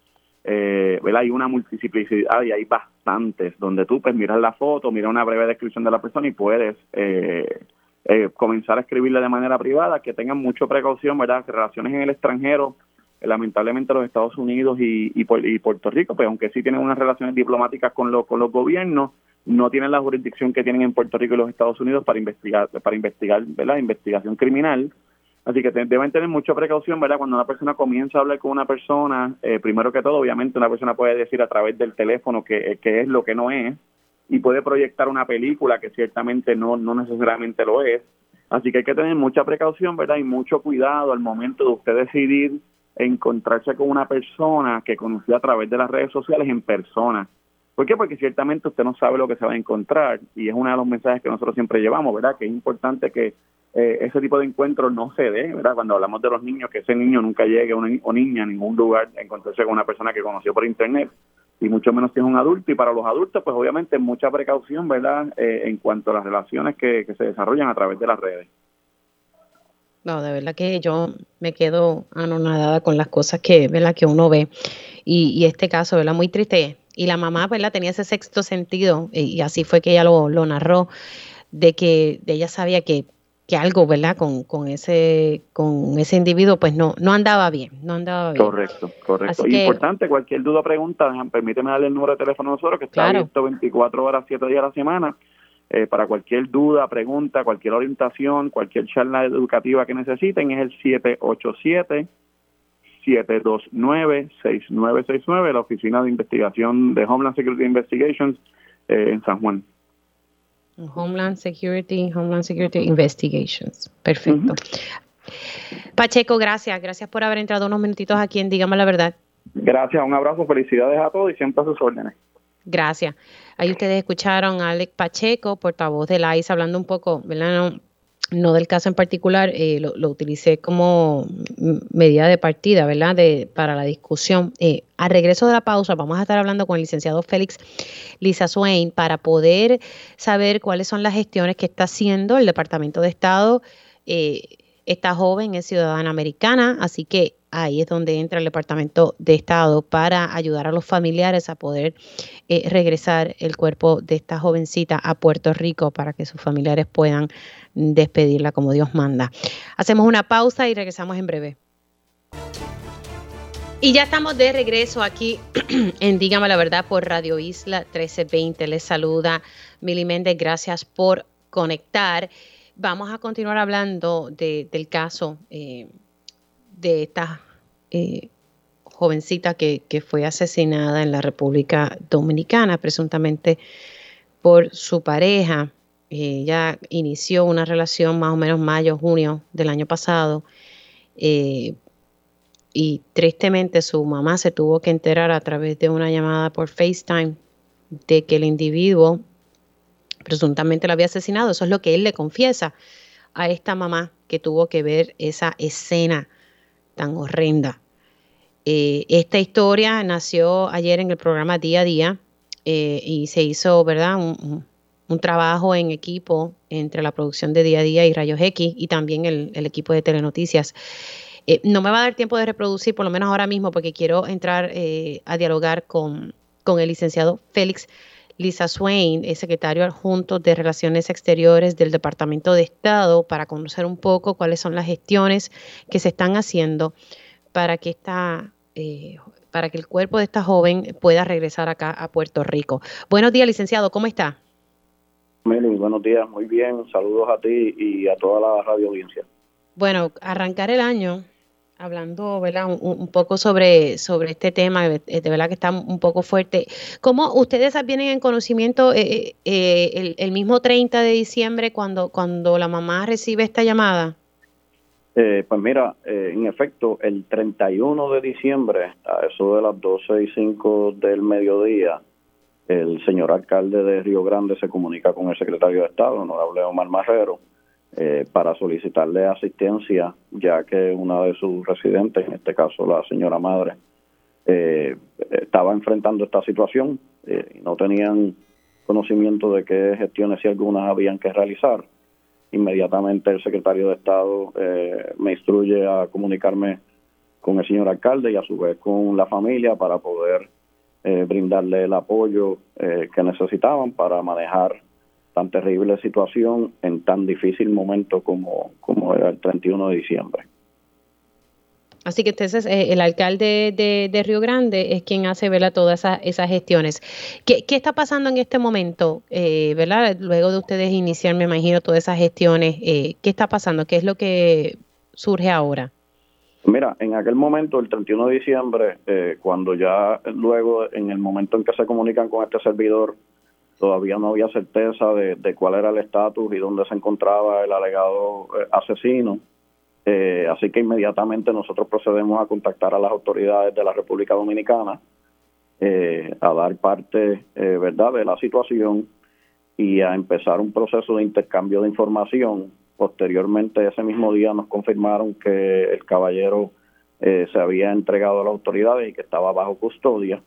Speaker 3: eh, ¿verdad? Hay una multiplicidad y hay bastantes, donde tú pues miras la foto, miras una breve descripción de la persona y puedes eh, eh, comenzar a escribirle de manera privada, que tengan mucha precaución, ¿verdad? Relaciones en el extranjero, lamentablemente los Estados Unidos y, Puerto Rico, pues aunque sí tienen unas relaciones diplomáticas con, con los gobiernos, no tienen la jurisdicción que tienen en Puerto Rico y los Estados Unidos para investigar, para investigar, ¿verdad? Investigación criminal. Así que deben tener mucha precaución, ¿verdad? Cuando una persona comienza a hablar con una persona, eh, primero que todo, obviamente una persona puede decir a través del teléfono que, es lo que no es y puede proyectar una película que ciertamente no, no necesariamente lo es. Así que hay que tener mucha precaución, ¿verdad? Y mucho cuidado al momento de usted decidir encontrarse con una persona que conoció a través de las redes sociales en persona ¿Por qué? Porque ciertamente usted no sabe lo que se va a encontrar y es uno de los mensajes que nosotros siempre llevamos, ¿verdad? Que es importante que eh, ese tipo de encuentros no se dé, ¿verdad? Cuando hablamos de los niños, que ese niño nunca llegue una, o niña a ningún lugar a encontrarse con una persona que conoció por internet y mucho menos si es un adulto. Y para los adultos, pues obviamente mucha precaución, ¿verdad? Eh, en cuanto a las relaciones que, se desarrollan a través de las redes.
Speaker 2: No, de verdad que yo me quedo anonadada con las cosas que, ¿verdad? que uno ve. Y, y este caso, ¿verdad? Muy triste y la mamá, ¿verdad? Tenía ese sexto sentido y así fue que ella lo, narró, de que ella sabía que, que algo, ¿verdad? Con, con, ese con ese individuo pues no no andaba bien, no andaba bien.
Speaker 3: Correcto, correcto. Importante, cualquier duda, pregunta, permíteme darle el número de teléfono a nosotros que está abierto 24 horas, 7 días a la semana. Eh, para cualquier duda, pregunta, cualquier orientación, cualquier charla educativa que necesiten es el 787 729-6969, la Oficina de Investigación de Homeland Security Investigations eh, en San Juan.
Speaker 2: Homeland Security, Homeland Security Investigations. Perfecto. Pacheco, gracias. Gracias por haber entrado unos minutitos aquí en Dígame la Verdad.
Speaker 3: Gracias, un abrazo, felicidades a todos y siempre a sus órdenes.
Speaker 2: Gracias. Ahí ustedes escucharon a Alex Pacheco, portavoz de la ICE, hablando un poco, ¿verdad? no del caso en particular, eh, lo, utilicé como medida de partida, ¿verdad? De, para la discusión. Eh, a regreso de la pausa, vamos a estar hablando con el licenciado Félix Lisa Swain para poder saber cuáles son las gestiones que está haciendo el Departamento de Estado. Eh, esta joven es ciudadana americana, así que ahí es donde entra el Departamento de Estado para ayudar a los familiares a poder eh, regresar el cuerpo de esta jovencita a Puerto Rico para que sus familiares puedan despedirla como Dios manda. Hacemos una pausa y regresamos en breve. Y ya estamos de regreso aquí en Dígame la Verdad por Radio Isla 1320. Les saluda Mili Méndez. Gracias por conectar. Vamos a continuar hablando del caso eh, de esta eh, jovencita que, fue asesinada en la República Dominicana, presuntamente por su pareja. Ella inició una relación más o menos mayo, junio del año pasado. Eh, y tristemente su mamá se tuvo que enterar a través de una llamada por FaceTime de que el individuo presuntamente la había asesinado. Eso es lo que él le confiesa a esta mamá que tuvo que ver esa escena tan horrenda. Eh, esta historia nació ayer en el programa Día a Día eh, y se hizo, ¿verdad? Un, trabajo en equipo entre la producción de Día a Día y Rayos X y también el, equipo de Telenoticias. Eh, no me va a dar tiempo de reproducir, por lo menos ahora mismo, porque quiero entrar a dialogar con, con el licenciado Félix Lisa Swain es secretario adjunto de Relaciones Exteriores del Departamento de Estado para conocer un poco cuáles son las gestiones que se están haciendo para que esta eh, para que el cuerpo de esta joven pueda regresar acá a Puerto Rico. Buenos días, licenciado, ¿cómo está?
Speaker 5: Meli, buenos días, muy bien. Saludos a ti y a toda la radio audiencia.
Speaker 2: Bueno, arrancar el año hablando ¿verdad? Un, poco sobre, sobre este tema, de verdad que está un poco fuerte. ¿Cómo ustedes vienen en conocimiento eh, eh, el, el, mismo 30 de diciembre cuando, cuando la mamá recibe esta llamada?
Speaker 5: Eh, pues mira, en efecto, el 31 de diciembre, a eso de las 12 y 5 del mediodía, el señor alcalde de Río Grande se comunica con el secretario de Estado, honorable Omar Marrero, eh, para solicitarle asistencia, ya que una de sus residentes, en este caso la señora madre, eh, estaba enfrentando esta situación eh, y no tenían conocimiento de qué gestiones y algunas habían que realizar. Inmediatamente el secretario de Estado me instruye a comunicarme con el señor alcalde y a su vez con la familia para poder brindarle el apoyo que necesitaban para manejar tan terrible situación en tan difícil momento como, como era el 31 de diciembre.
Speaker 2: Así que entonces eh, el alcalde de, Río Grande es quien hace ¿verdad? todas esas, gestiones. ¿Qué, ¿Qué, está pasando en este momento? Eh, ¿verdad? Luego de ustedes iniciar, me imagino, todas esas gestiones, eh, ¿qué está pasando? ¿Qué es lo que surge ahora?
Speaker 5: Mira, en aquel momento, el 31 de diciembre, cuando ya luego, en el momento en que se comunican con este servidor, todavía no había certeza de, cuál era el estatus y dónde se encontraba el alegado eh, asesino. Eh, así que inmediatamente nosotros procedemos a contactar a las autoridades de la República Dominicana eh, a dar parte, verdad, de la situación y a empezar un proceso de intercambio de información. Posteriormente, ese mismo día nos confirmaron que el caballero se había entregado a las autoridades y que estaba bajo custodia.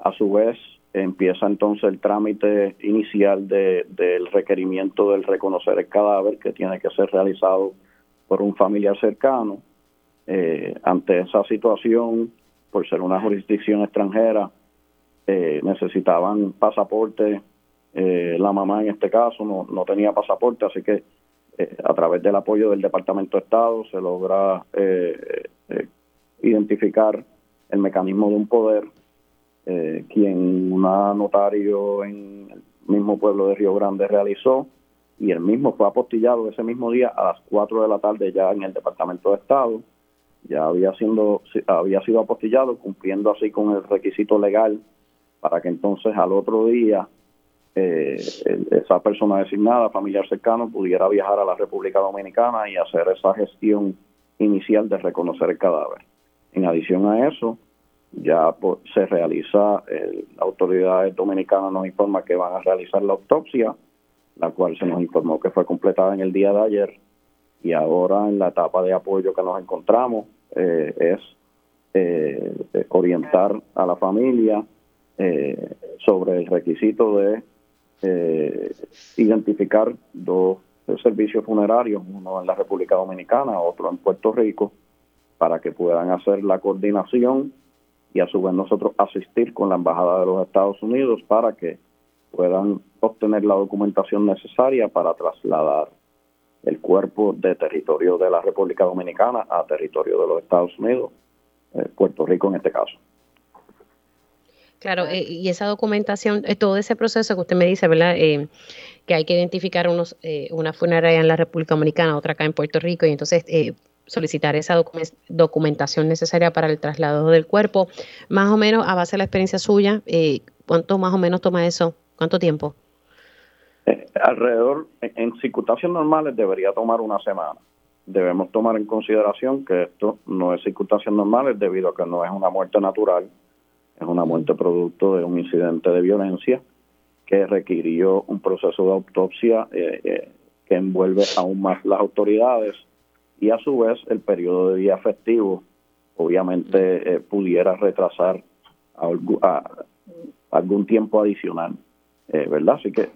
Speaker 5: A su vez, empieza entonces el trámite inicial de, del requerimiento del reconocer el cadáver que tiene que ser realizado por un familiar cercano. Eh, ante esa situación, por ser una jurisdicción extranjera, eh, necesitaban pasaporte. Eh, la mamá en este caso no, no tenía pasaporte, así que a través del apoyo del Departamento de Estado se logra identificar el mecanismo de un poder eh, quien una notario en el mismo pueblo de Río Grande realizó y el mismo fue apostillado ese mismo día a las 4 de la tarde ya en el Departamento de Estado. Ya había, siendo, había sido apostillado cumpliendo así con el requisito legal para que entonces al otro día eh, esa persona designada, familiar cercano, pudiera viajar a la República Dominicana y hacer esa gestión inicial de reconocer el cadáver. En adición a eso, ya se realiza, la autoridad dominicana nos informa que van a realizar la autopsia, la cual se nos informó que fue completada en el día de ayer y ahora en la etapa de apoyo que nos encontramos eh, es eh, orientar a la familia eh, sobre el requisito de identificar dos servicios funerarios, uno en la República Dominicana, otro en Puerto Rico, para que puedan hacer la coordinación y a su vez nosotros asistir con la Embajada de los Estados Unidos para que puedan obtener la documentación necesaria para trasladar el cuerpo de territorio de la República Dominicana a territorio de los Estados Unidos, eh, Puerto Rico en este caso.
Speaker 2: Claro, eh, y esa documentación, eh, todo ese proceso que usted me dice, ¿verdad? que hay que identificar unos, una funeraria en la República Dominicana, otra acá en Puerto Rico, y entonces solicitar esa documentación necesaria para el traslado del cuerpo. Más o menos, a base de la experiencia suya, eh, ¿cuánto más o menos toma eso? ¿Cuánto tiempo?
Speaker 5: Eh, alrededor, en, circunstancias normales debería tomar una semana. Debemos tomar en consideración que esto no es circunstancias normales debido a que no es una muerte natural, es una muerte producto de un incidente de violencia que requirió un proceso de autopsia eh, que envuelve aún más las autoridades y a su vez el periodo de día festivo obviamente eh, pudiera retrasar algún tiempo adicional, eh, ¿verdad? Así que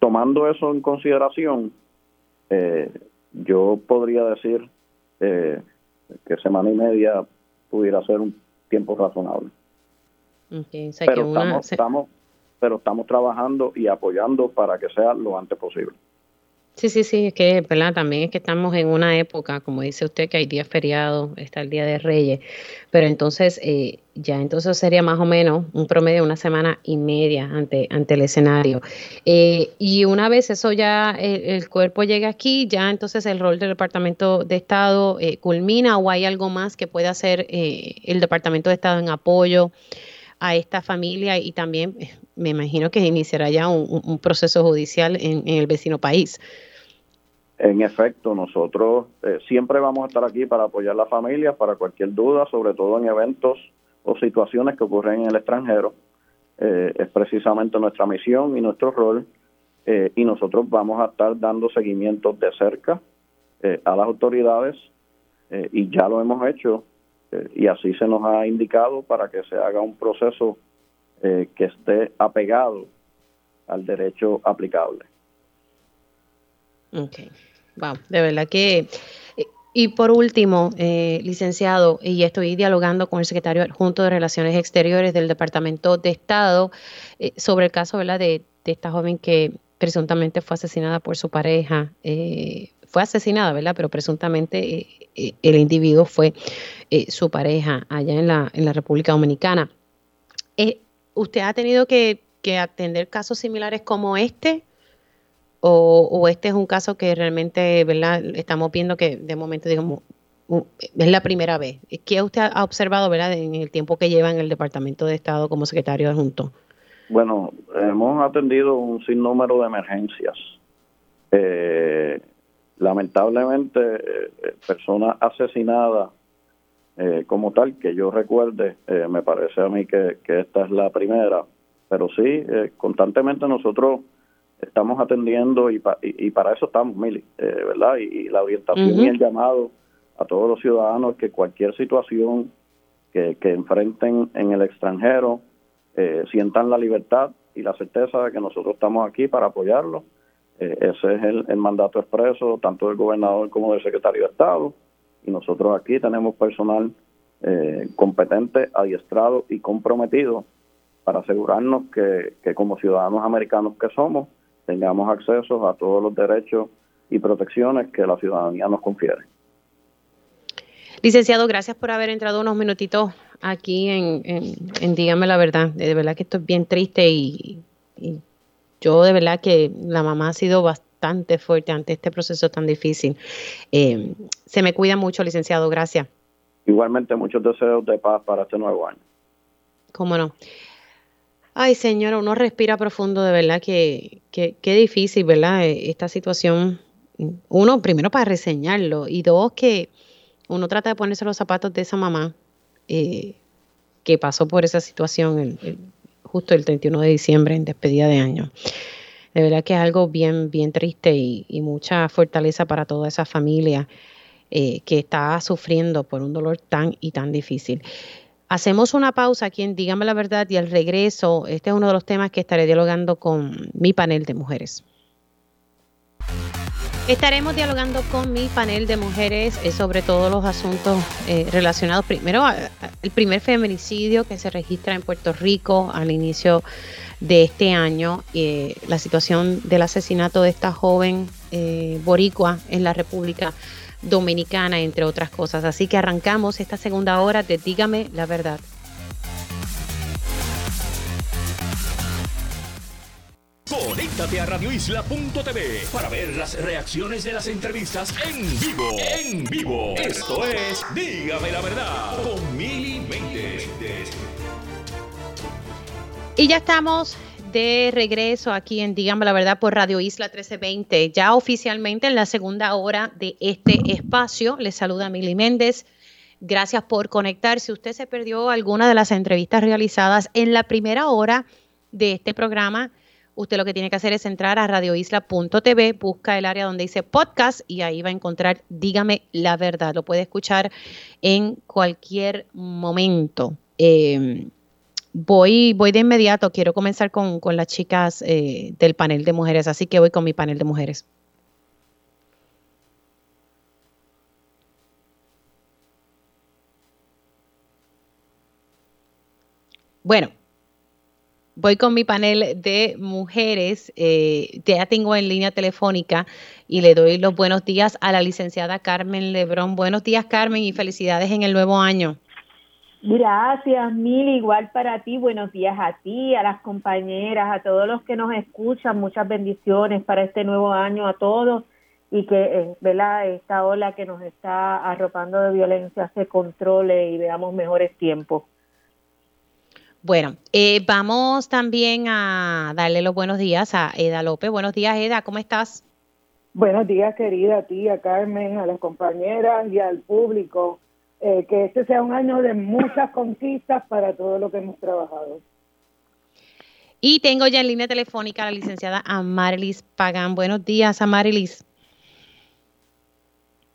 Speaker 5: tomando eso en consideración, eh, yo podría decir que semana y media pudiera ser un tiempo razonable. pero, estamos, estamos, pero estamos trabajando y apoyando para que sea lo antes posible.
Speaker 2: Sí, sí, sí, es que, ¿verdad? También es que estamos en una época, como dice usted, que hay días feriados, está el Día de Reyes, pero entonces eh, ya entonces sería más o menos un promedio de una semana y media ante, ante el escenario. Eh, y una vez eso ya, el, cuerpo llega aquí, ya entonces el rol del Departamento de Estado eh, culmina o hay algo más que pueda hacer el Departamento de Estado en apoyo a esta familia y también me imagino que iniciará ya un, proceso judicial en el vecino país.
Speaker 5: En efecto, nosotros eh, siempre vamos a estar aquí para apoyar a la familia, para cualquier duda, sobre todo en eventos o situaciones que ocurren en el extranjero. Eh, es precisamente nuestra misión y nuestro rol. Eh, y nosotros vamos a estar dando seguimiento de cerca a las autoridades y ya lo hemos hecho y así se nos ha indicado para que se haga un proceso que esté apegado al derecho aplicable.
Speaker 2: Ok, wow, de verdad que... Eh, y por último, eh, licenciado, y estoy dialogando con el secretario adjunto de Relaciones Exteriores del Departamento de Estado eh, sobre el caso ¿verdad? De, esta joven que presuntamente fue asesinada por su pareja. fue asesinada, ¿verdad? Pero presuntamente el individuo fue su pareja allá en la, en la República Dominicana. ¿Usted ha tenido que atender casos similares como este? O, este es un caso que realmente, ¿verdad? Estamos viendo que de momento, digamos, es la primera vez. ¿Qué usted ha observado, verdad, en el tiempo que lleva en el Departamento de Estado como secretario adjunto?
Speaker 5: Bueno, hemos atendido un sinnúmero de emergencias. Eh, lamentablemente, eh, personas asesinadas eh, como tal, que yo recuerde, me parece a mí que, que, esta es la primera, pero sí, constantemente nosotros estamos atendiendo y, y, para eso estamos, Mili, eh, ¿verdad? Y, la orientación y el llamado a todos los ciudadanos que cualquier situación que, enfrenten en el extranjero eh, sientan la libertad y la certeza de que nosotros estamos aquí para apoyarlos. Eh, ese es el, mandato expreso tanto del gobernador como del secretario de Estado. Y nosotros aquí tenemos personal competente, adiestrado y comprometido para asegurarnos que, que como ciudadanos americanos que somos, tengamos acceso a todos los derechos y protecciones que la ciudadanía nos confiere.
Speaker 2: Licenciado, gracias por haber entrado unos minutitos aquí en, en, Dígame la verdad. De verdad que esto es bien triste y, yo de verdad que la mamá ha sido bastante fuerte ante este proceso tan difícil. Eh, se me cuida mucho, licenciado. Gracias.
Speaker 5: Igualmente, muchos deseos de paz para este nuevo año.
Speaker 2: Cómo no. Ay, señora, uno respira profundo, de verdad que, qué difícil, ¿verdad? E, esta situación, uno, primero para reseñarlo, y dos, que uno trata de ponerse los zapatos de esa mamá eh, que pasó por esa situación justo el 31 de diciembre en despedida de año. De verdad que es algo bien, bien triste y, mucha fortaleza para toda esa familia eh, que está sufriendo por un dolor tan y tan difícil. Hacemos una pausa aquí en Dígame la Verdad y al regreso, este es uno de los temas que estaré dialogando con mi panel de mujeres. Estaremos dialogando con mi panel de mujeres eh, sobre todos los asuntos eh, relacionados, primero, el primer feminicidio que se registra en Puerto Rico al inicio de este año, eh, la situación del asesinato de esta joven boricua en la República dominicana, entre otras cosas. Así que arrancamos esta segunda hora de Dígame la verdad.
Speaker 1: Conéctate a radioisla.tv para ver las reacciones de las entrevistas en vivo. En vivo. Esto es Dígame la verdad con Mili
Speaker 2: Y ya estamos de regreso aquí en Dígame la Verdad por Radio Isla 1320, ya oficialmente en la segunda hora de este espacio. Les saluda Mili Méndez. Gracias por conectar. Si usted se perdió alguna de las entrevistas realizadas en la primera hora de este programa, usted lo que tiene que hacer es entrar a radioisla.tv, busca el área donde dice podcast y ahí va a encontrar Dígame la Verdad. Lo puede escuchar en cualquier momento. Eh, Voy, voy de inmediato, quiero comenzar con, las chicas eh, del panel de mujeres, así que voy con mi panel de mujeres. Bueno, voy con mi panel de mujeres. Eh, ya tengo en línea telefónica y le doy los buenos días a la licenciada Carmen Lebrón. Buenos días, Carmen, y felicidades en el nuevo año.
Speaker 6: Gracias, Mil. Igual para ti. Buenos días a ti, a las compañeras, a todos los que nos escuchan. Muchas bendiciones para este nuevo año a todos y que eh, esta ola que nos está arropando de violencia se controle y veamos mejores tiempos.
Speaker 2: Bueno, eh, vamos también a darle los buenos días a Eda López. Buenos días, Eda, ¿cómo estás?
Speaker 7: Buenos días, querida, a ti, a Carmen, a las compañeras y al público. Eh, que este sea un año de muchas conquistas para todo lo que hemos trabajado.
Speaker 2: Y tengo ya en línea telefónica a la licenciada Amarilis Pagán. Buenos días, Amarilis.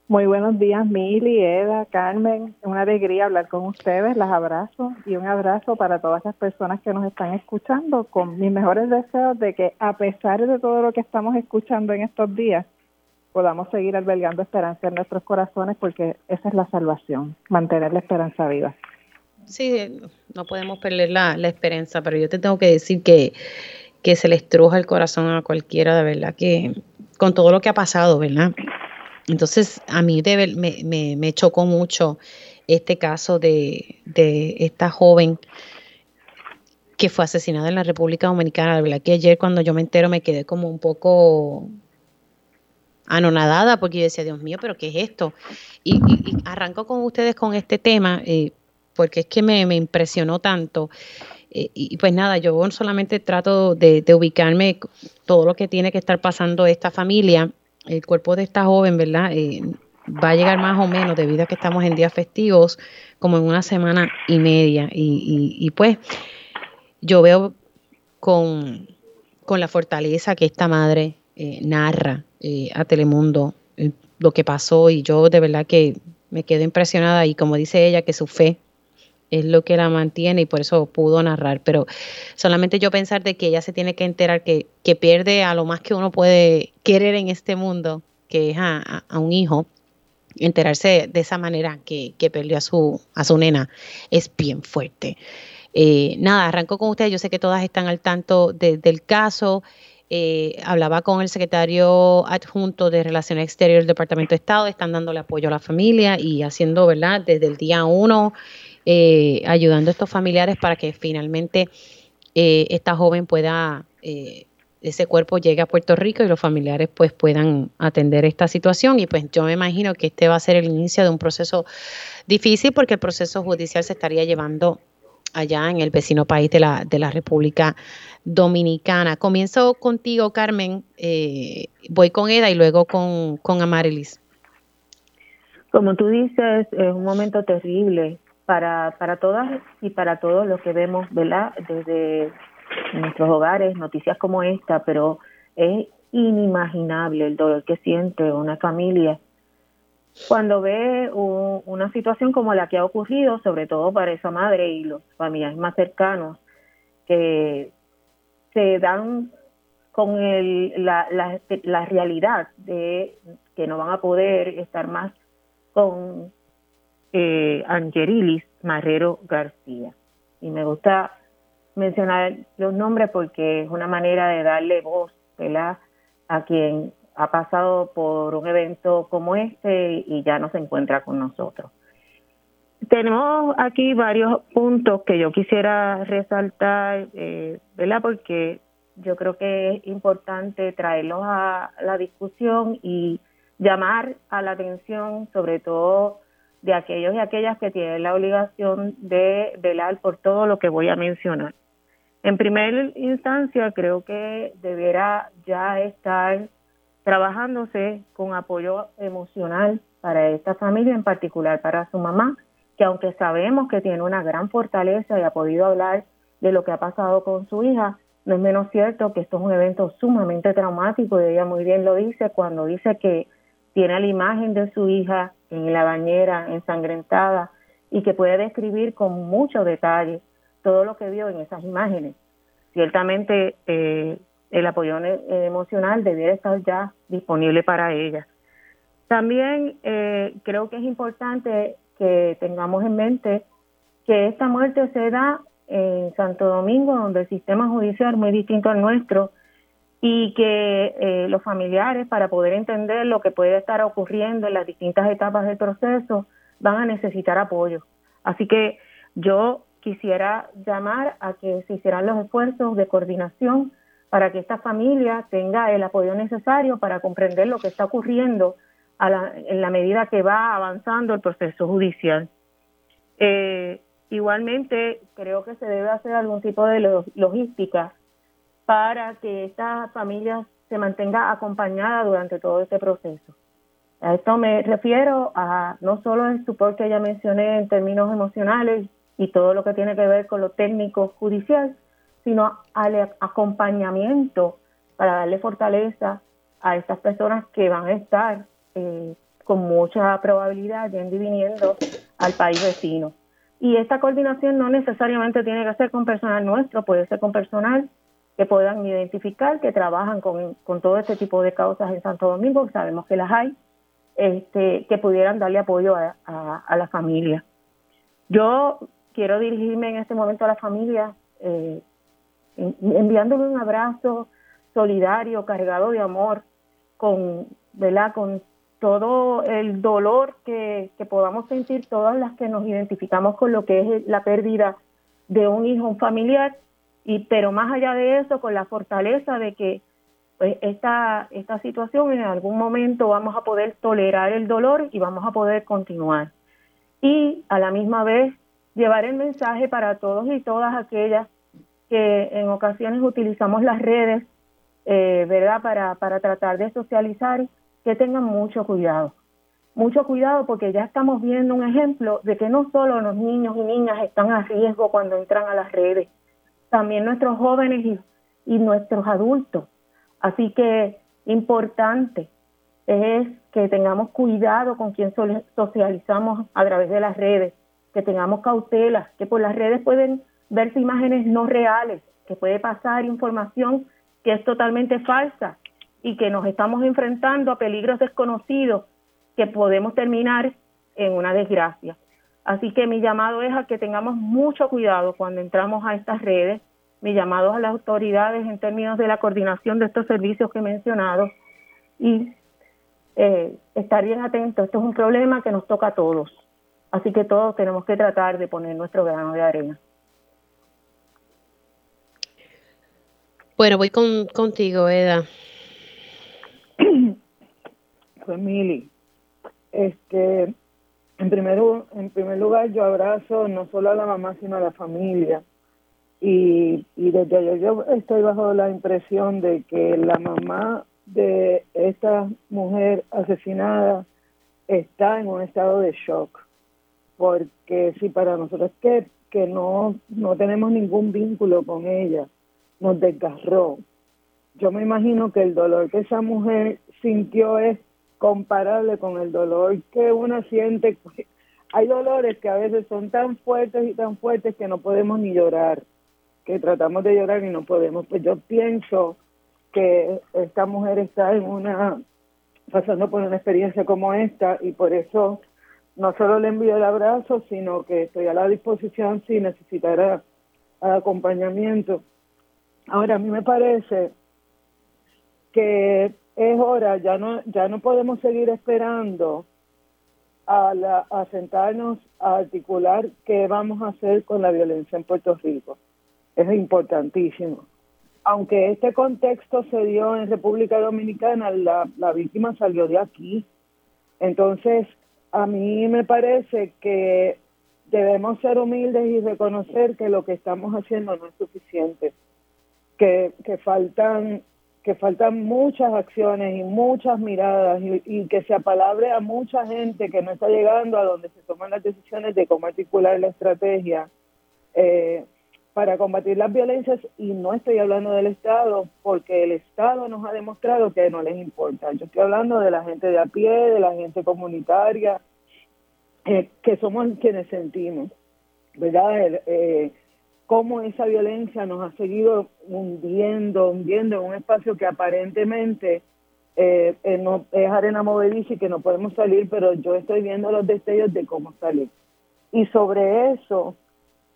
Speaker 8: Muy buenos días, Mili, Eda, Carmen. Una alegría hablar con ustedes. Las abrazo y un abrazo para todas las personas que nos están escuchando con mis mejores deseos de que a pesar de todo lo que estamos escuchando en estos días, podamos seguir albergando esperanza en nuestros corazones porque esa es la salvación, mantener la esperanza viva.
Speaker 2: Sí, no podemos perder la, la esperanza, pero yo te tengo que decir que, que se le estruja el corazón a cualquiera, de verdad, que con todo lo que ha pasado, ¿verdad? Entonces, a mí me, me, chocó mucho este caso de, esta joven que fue asesinada en la República Dominicana. La verdad que ayer cuando yo me entero me quedé como un poco anonadada porque yo decía, Dios mío, pero ¿qué es esto? Y, arranco con ustedes con este tema eh, porque es que me, impresionó tanto. Eh, y pues nada, yo solamente trato de, ubicarme todo lo que tiene que estar pasando esta familia el cuerpo de esta joven, ¿verdad? Eh, va a llegar más o menos, debido a que estamos en días festivos, como en una semana y media. Y, pues yo veo con, la fortaleza que esta madre eh, narra eh, a Telemundo lo que pasó y yo de verdad que me quedo impresionada y como dice ella, que su fe es lo que la mantiene y por eso pudo narrar. Pero solamente yo pensar de que ella se tiene que enterar que, que pierde a lo más que uno puede querer en este mundo, que es a, un hijo, enterarse de esa manera que, que, perdió a su, a su nena, es bien fuerte. Eh, nada, arranco con ustedes, yo sé que todas están al tanto del caso. Eh, hablaba con el secretario adjunto de Relaciones Exteriores del Departamento de Estado, están dándole apoyo a la familia y haciendo, ¿verdad? Desde el día uno eh, ayudando a estos familiares para que finalmente eh, esta joven pueda, eh, ese cuerpo llegue a Puerto Rico y los familiares pues puedan atender esta situación. Y pues yo me imagino que este va a ser el inicio de un proceso difícil porque el proceso judicial se estaría llevando allá en el vecino país de la, de la República Dominicana. Comienzo contigo, Carmen, voy con Eda y luego con, con Amarilis.
Speaker 6: Como tú dices, es un momento terrible para, para todas y para todos los que vemos, ¿verdad? Desde nuestros hogares, noticias como esta, pero es inimaginable el dolor que siente una familia cuando ve una situación como la que ha ocurrido, sobre todo para esa madre y los familiares más cercanos, que se dan con el, la, la, realidad de que no van a poder estar más con eh, Angelilis Marrero García. Y me gusta mencionar los nombres porque es una manera de darle voz a quien ha pasado por un evento como este y ya no se encuentra con nosotros. Tenemos aquí varios puntos que yo quisiera resaltar, eh, ¿verdad? Porque yo creo que es importante traerlos a la discusión y llamar a la atención, sobre todo de aquellos y aquellas que tienen la obligación de velar por todo lo que voy a mencionar. En primera instancia, creo que debiera ya estar trabajándose con apoyo emocional para esta familia, en particular para su mamá, que aunque sabemos que tiene una gran fortaleza y ha podido hablar de lo que ha pasado con su hija, no es menos cierto que esto es un evento sumamente traumático y ella muy bien lo dice cuando dice que tiene la imagen de su hija en la bañera ensangrentada y que puede describir con mucho detalle todo lo que vio en esas imágenes. Ciertamente eh, el apoyo emocional debiera estar ya disponible para ella. También eh, creo que es importante que tengamos en mente que esta muerte se da en Santo Domingo, donde el sistema judicial es muy distinto al nuestro y que eh, los familiares, para poder entender lo que puede estar ocurriendo en las distintas etapas del proceso, van a necesitar apoyo. Así que yo quisiera llamar a que se hicieran los esfuerzos de coordinación para que esta familia tenga el apoyo necesario para comprender lo que está ocurriendo en la medida que va avanzando el proceso judicial. Eh, igualmente, creo que se debe hacer algún tipo de logística para que esta familia se mantenga acompañada durante todo este proceso. A esto me refiero a no solo el soporte que ya mencioné en términos emocionales y todo lo que tiene que ver con lo técnico judicial, sino al acompañamiento para darle fortaleza a estas personas que van a estar eh, con mucha probabilidad yendo y viniendo al país vecino. Y esta coordinación no necesariamente tiene que ser con personal nuestro, puede ser con personal que puedan identificar, que trabajan con, todo este tipo de causas en Santo Domingo, sabemos que las hay, este, que pudieran darle apoyo a, a, la familia. Yo quiero dirigirme en este momento a la familia, eh, enviándole un abrazo solidario, cargado de amor, con, ¿verdad? con todo el dolor que, podamos sentir todas las que nos identificamos con lo que es la pérdida de un hijo, un familiar, y pero más allá de eso, con la fortaleza de que pues, esta, esta situación en algún momento vamos a poder tolerar el dolor y vamos a poder continuar. Y a la misma vez llevar el mensaje para todos y todas aquellas que en ocasiones utilizamos las redes, eh, ¿verdad?, para, para tratar de socializar que tengan mucho cuidado. Mucho cuidado porque ya estamos viendo un ejemplo de que no solo los niños y niñas están a riesgo cuando entran a las redes, también nuestros jóvenes y, nuestros adultos. Así que importante es que tengamos cuidado con quien socializamos a través de las redes, que tengamos cautela, que por las redes pueden verse imágenes no reales, que puede pasar información que es totalmente falsa y que nos estamos enfrentando a peligros desconocidos que podemos terminar en una desgracia. Así que mi llamado es a que tengamos mucho cuidado cuando entramos a estas redes, mi llamado a las autoridades en términos de la coordinación de estos servicios que he mencionado y eh, estar bien atentos. Esto es un problema que nos toca a todos. Así que todos tenemos que tratar de poner nuestro grano de arena.
Speaker 2: Bueno, voy con, contigo, Eda.
Speaker 7: Pues Mili, este, en primer, en primer lugar yo abrazo no solo a la mamá sino a la familia. Y, y desde ayer yo estoy bajo la impresión de que la mamá de esta mujer asesinada está en un estado de shock. Porque si para nosotros que, que no, no tenemos ningún vínculo con ella nos desgarró yo me imagino que el dolor que esa mujer sintió es comparable con el dolor que una siente. Hay dolores que a veces son tan fuertes y tan fuertes que no podemos ni llorar, que tratamos de llorar y no podemos. Pues yo pienso que esta mujer está en una pasando por una experiencia como esta y por eso no solo le envío el abrazo, sino que estoy a la disposición si necesitara acompañamiento. Ahora, a mí me parece que es hora, ya no, ya no podemos seguir esperando a, la, sentarnos a articular qué vamos a hacer con la violencia en Puerto Rico. Es importantísimo. Aunque este contexto se dio en República Dominicana, la, la víctima salió de aquí. Entonces, a mí me parece que debemos ser humildes y reconocer que lo que estamos haciendo no es suficiente, que, que faltan que faltan muchas acciones y muchas miradas y, que se apalabre a mucha gente que no está llegando a donde se toman las decisiones de cómo articular la estrategia eh, para combatir las violencias y no estoy hablando del Estado porque el Estado nos ha demostrado que no les importa. Yo estoy hablando de la gente de a pie, de la gente comunitaria, eh, que somos quienes sentimos, ¿verdad? Eh, cómo esa violencia nos ha seguido hundiendo, hundiendo en un espacio que aparentemente eh, eh, no, es arena movediza y que no podemos salir, pero yo estoy viendo los destellos de cómo salir. Y sobre eso,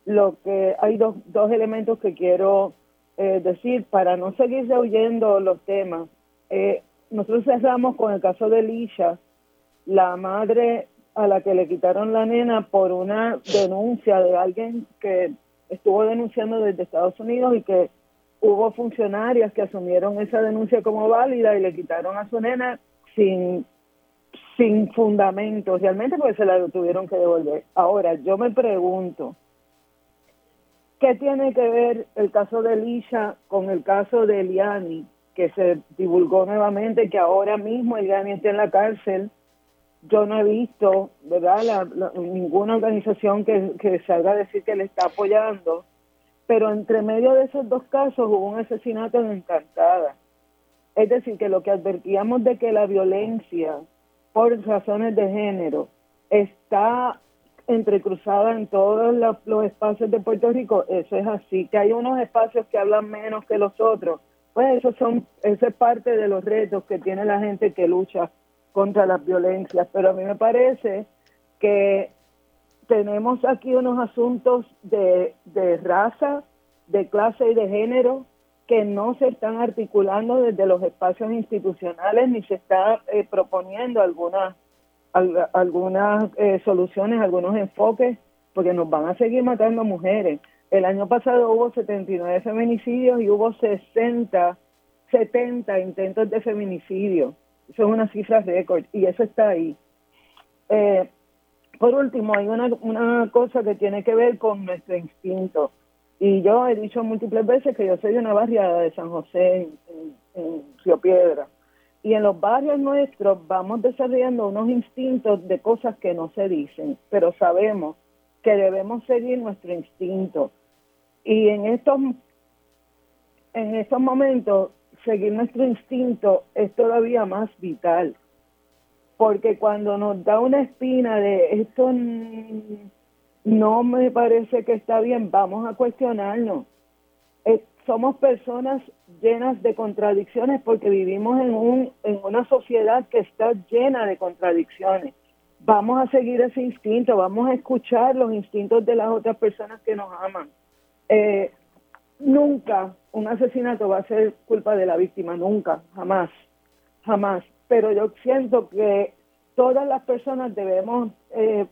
Speaker 7: lo que hay dos, dos elementos que quiero eh, decir para no seguir rehuyendo los temas. Eh, nosotros cerramos con el caso de Lisha, la madre a la que le quitaron la nena por una denuncia de alguien que estuvo denunciando desde Estados Unidos y que hubo funcionarias que asumieron esa denuncia como válida y le quitaron a su nena sin sin fundamento realmente porque se la tuvieron que devolver. Ahora, yo me pregunto, ¿qué tiene que ver el caso de Elisha con el caso de Eliani, que se divulgó nuevamente que ahora mismo Eliani está en la cárcel? Yo no he visto, ¿verdad?, ninguna organización que, salga a decir que le está apoyando, pero entre medio de esos dos casos hubo un asesinato en Encantada. Es decir, que lo que advertíamos de que la violencia por razones de género está entrecruzada en todos los, espacios de Puerto Rico, eso es así, que hay unos espacios que hablan menos que los otros, pues eso son, eso es parte de los retos que tiene la gente que lucha contra las violencias, pero a mí me parece que tenemos aquí unos asuntos de, de raza, de clase y de género que no se están articulando desde los espacios institucionales ni se está eh, proponiendo algunas algunas eh, soluciones, algunos enfoques, porque nos van a seguir matando mujeres. El año pasado hubo 79 feminicidios y hubo 60, 70 intentos de feminicidio. Eso es una cifra récord y eso está ahí. Eh, por último, hay una, una cosa que tiene que ver con nuestro instinto. Y yo he dicho múltiples veces que yo soy de una barriada de San José, en, Río Piedra. Y en los barrios nuestros vamos desarrollando unos instintos de cosas que no se dicen, pero sabemos que debemos seguir nuestro instinto. Y en estos, en estos momentos, seguir nuestro instinto es todavía más vital. Porque cuando nos da una espina de esto no me parece que está bien, vamos a cuestionarnos. Somos personas llenas de contradicciones porque vivimos en, un, en una sociedad que está llena de contradicciones. Vamos a seguir ese instinto, vamos a escuchar los instintos de las otras personas que nos aman. Eh, nunca un asesinato va a ser culpa de la víctima, nunca, jamás, jamás. Pero yo siento que todas las personas debemos eh,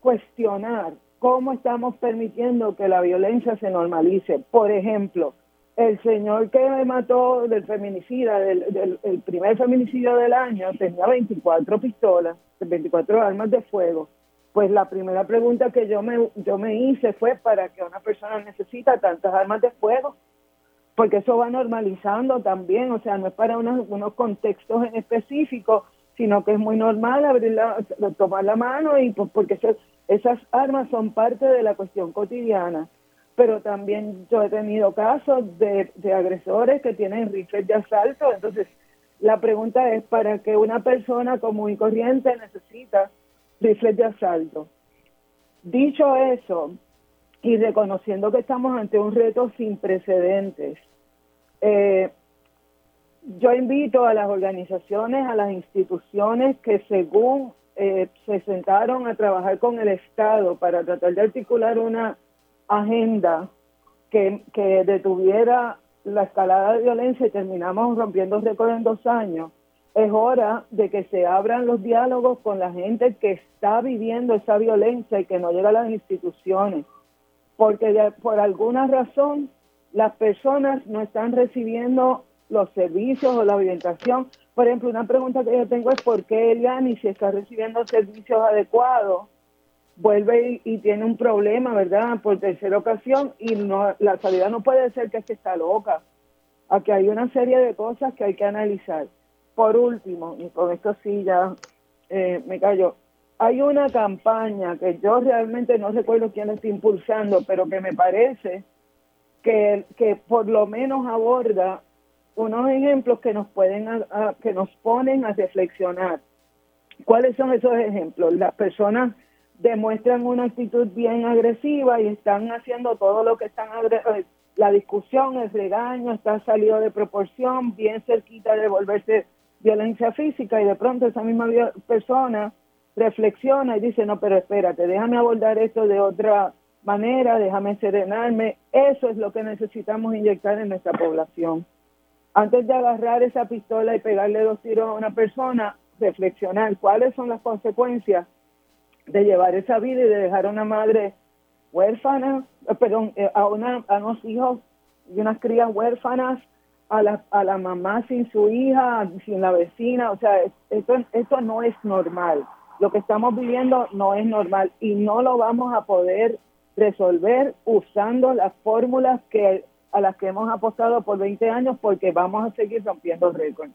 Speaker 7: cuestionar cómo estamos permitiendo que la violencia se normalice. Por ejemplo, el señor que me mató del feminicida, del, el primer feminicidio del año, tenía 24 pistolas, 24 armas de fuego. Pues la primera pregunta que yo me, yo me hice fue para que una persona necesita tantas armas de fuego, porque eso va normalizando también, o sea, no es para unos, unos contextos en específico, sino que es muy normal abrir tomar la mano y pues porque eso, esas armas son parte de la cuestión cotidiana, pero también yo he tenido casos de, agresores que tienen rifles de asalto, entonces la pregunta es, ¿para qué una persona común y corriente necesita rifles de asalto? Dicho eso, y reconociendo que estamos ante un reto sin precedentes, eh, yo invito a las organizaciones, a las instituciones que según eh, se sentaron a trabajar con el Estado para tratar de articular una agenda que, que detuviera la escalada de violencia y terminamos rompiendo récord en dos años, es hora de que se abran los diálogos con la gente que está viviendo esa violencia y que no llega a las instituciones, porque por alguna razón las personas no están recibiendo los servicios o la orientación. Por ejemplo, una pregunta que yo tengo es por qué Eliani, si está recibiendo servicios adecuados, vuelve y, tiene un problema, ¿verdad? Por tercera ocasión y no la salida no puede ser que es que está loca. Aquí hay una serie de cosas que hay que analizar. Por último, y con esto sí ya eh, me callo, hay una campaña que yo realmente no recuerdo quién está impulsando, pero que me parece que, que por lo menos aborda unos ejemplos que nos pueden que nos ponen a reflexionar. ¿Cuáles son esos ejemplos? Las personas demuestran una actitud bien agresiva y están haciendo todo lo que están eh, la discusión, el regaño está salido de proporción, bien cerquita de volverse violencia física y de pronto esa misma persona reflexiona y dice, no, pero espérate, déjame abordar esto de otra manera, déjame serenarme. Eso es lo que necesitamos inyectar en nuestra población. Antes de agarrar esa pistola y pegarle dos tiros a una persona, reflexionar cuáles son las consecuencias de llevar esa vida y de dejar a una madre huérfana, eh, perdón, eh, a, una, a unos hijos y unas crías huérfanas, a la, a la mamá sin su hija, sin la vecina, o sea, esto, esto no es normal. Lo que estamos viviendo no es normal y no lo vamos a poder resolver usando las fórmulas que a las que hemos apostado por 20 años porque vamos a seguir rompiendo récords.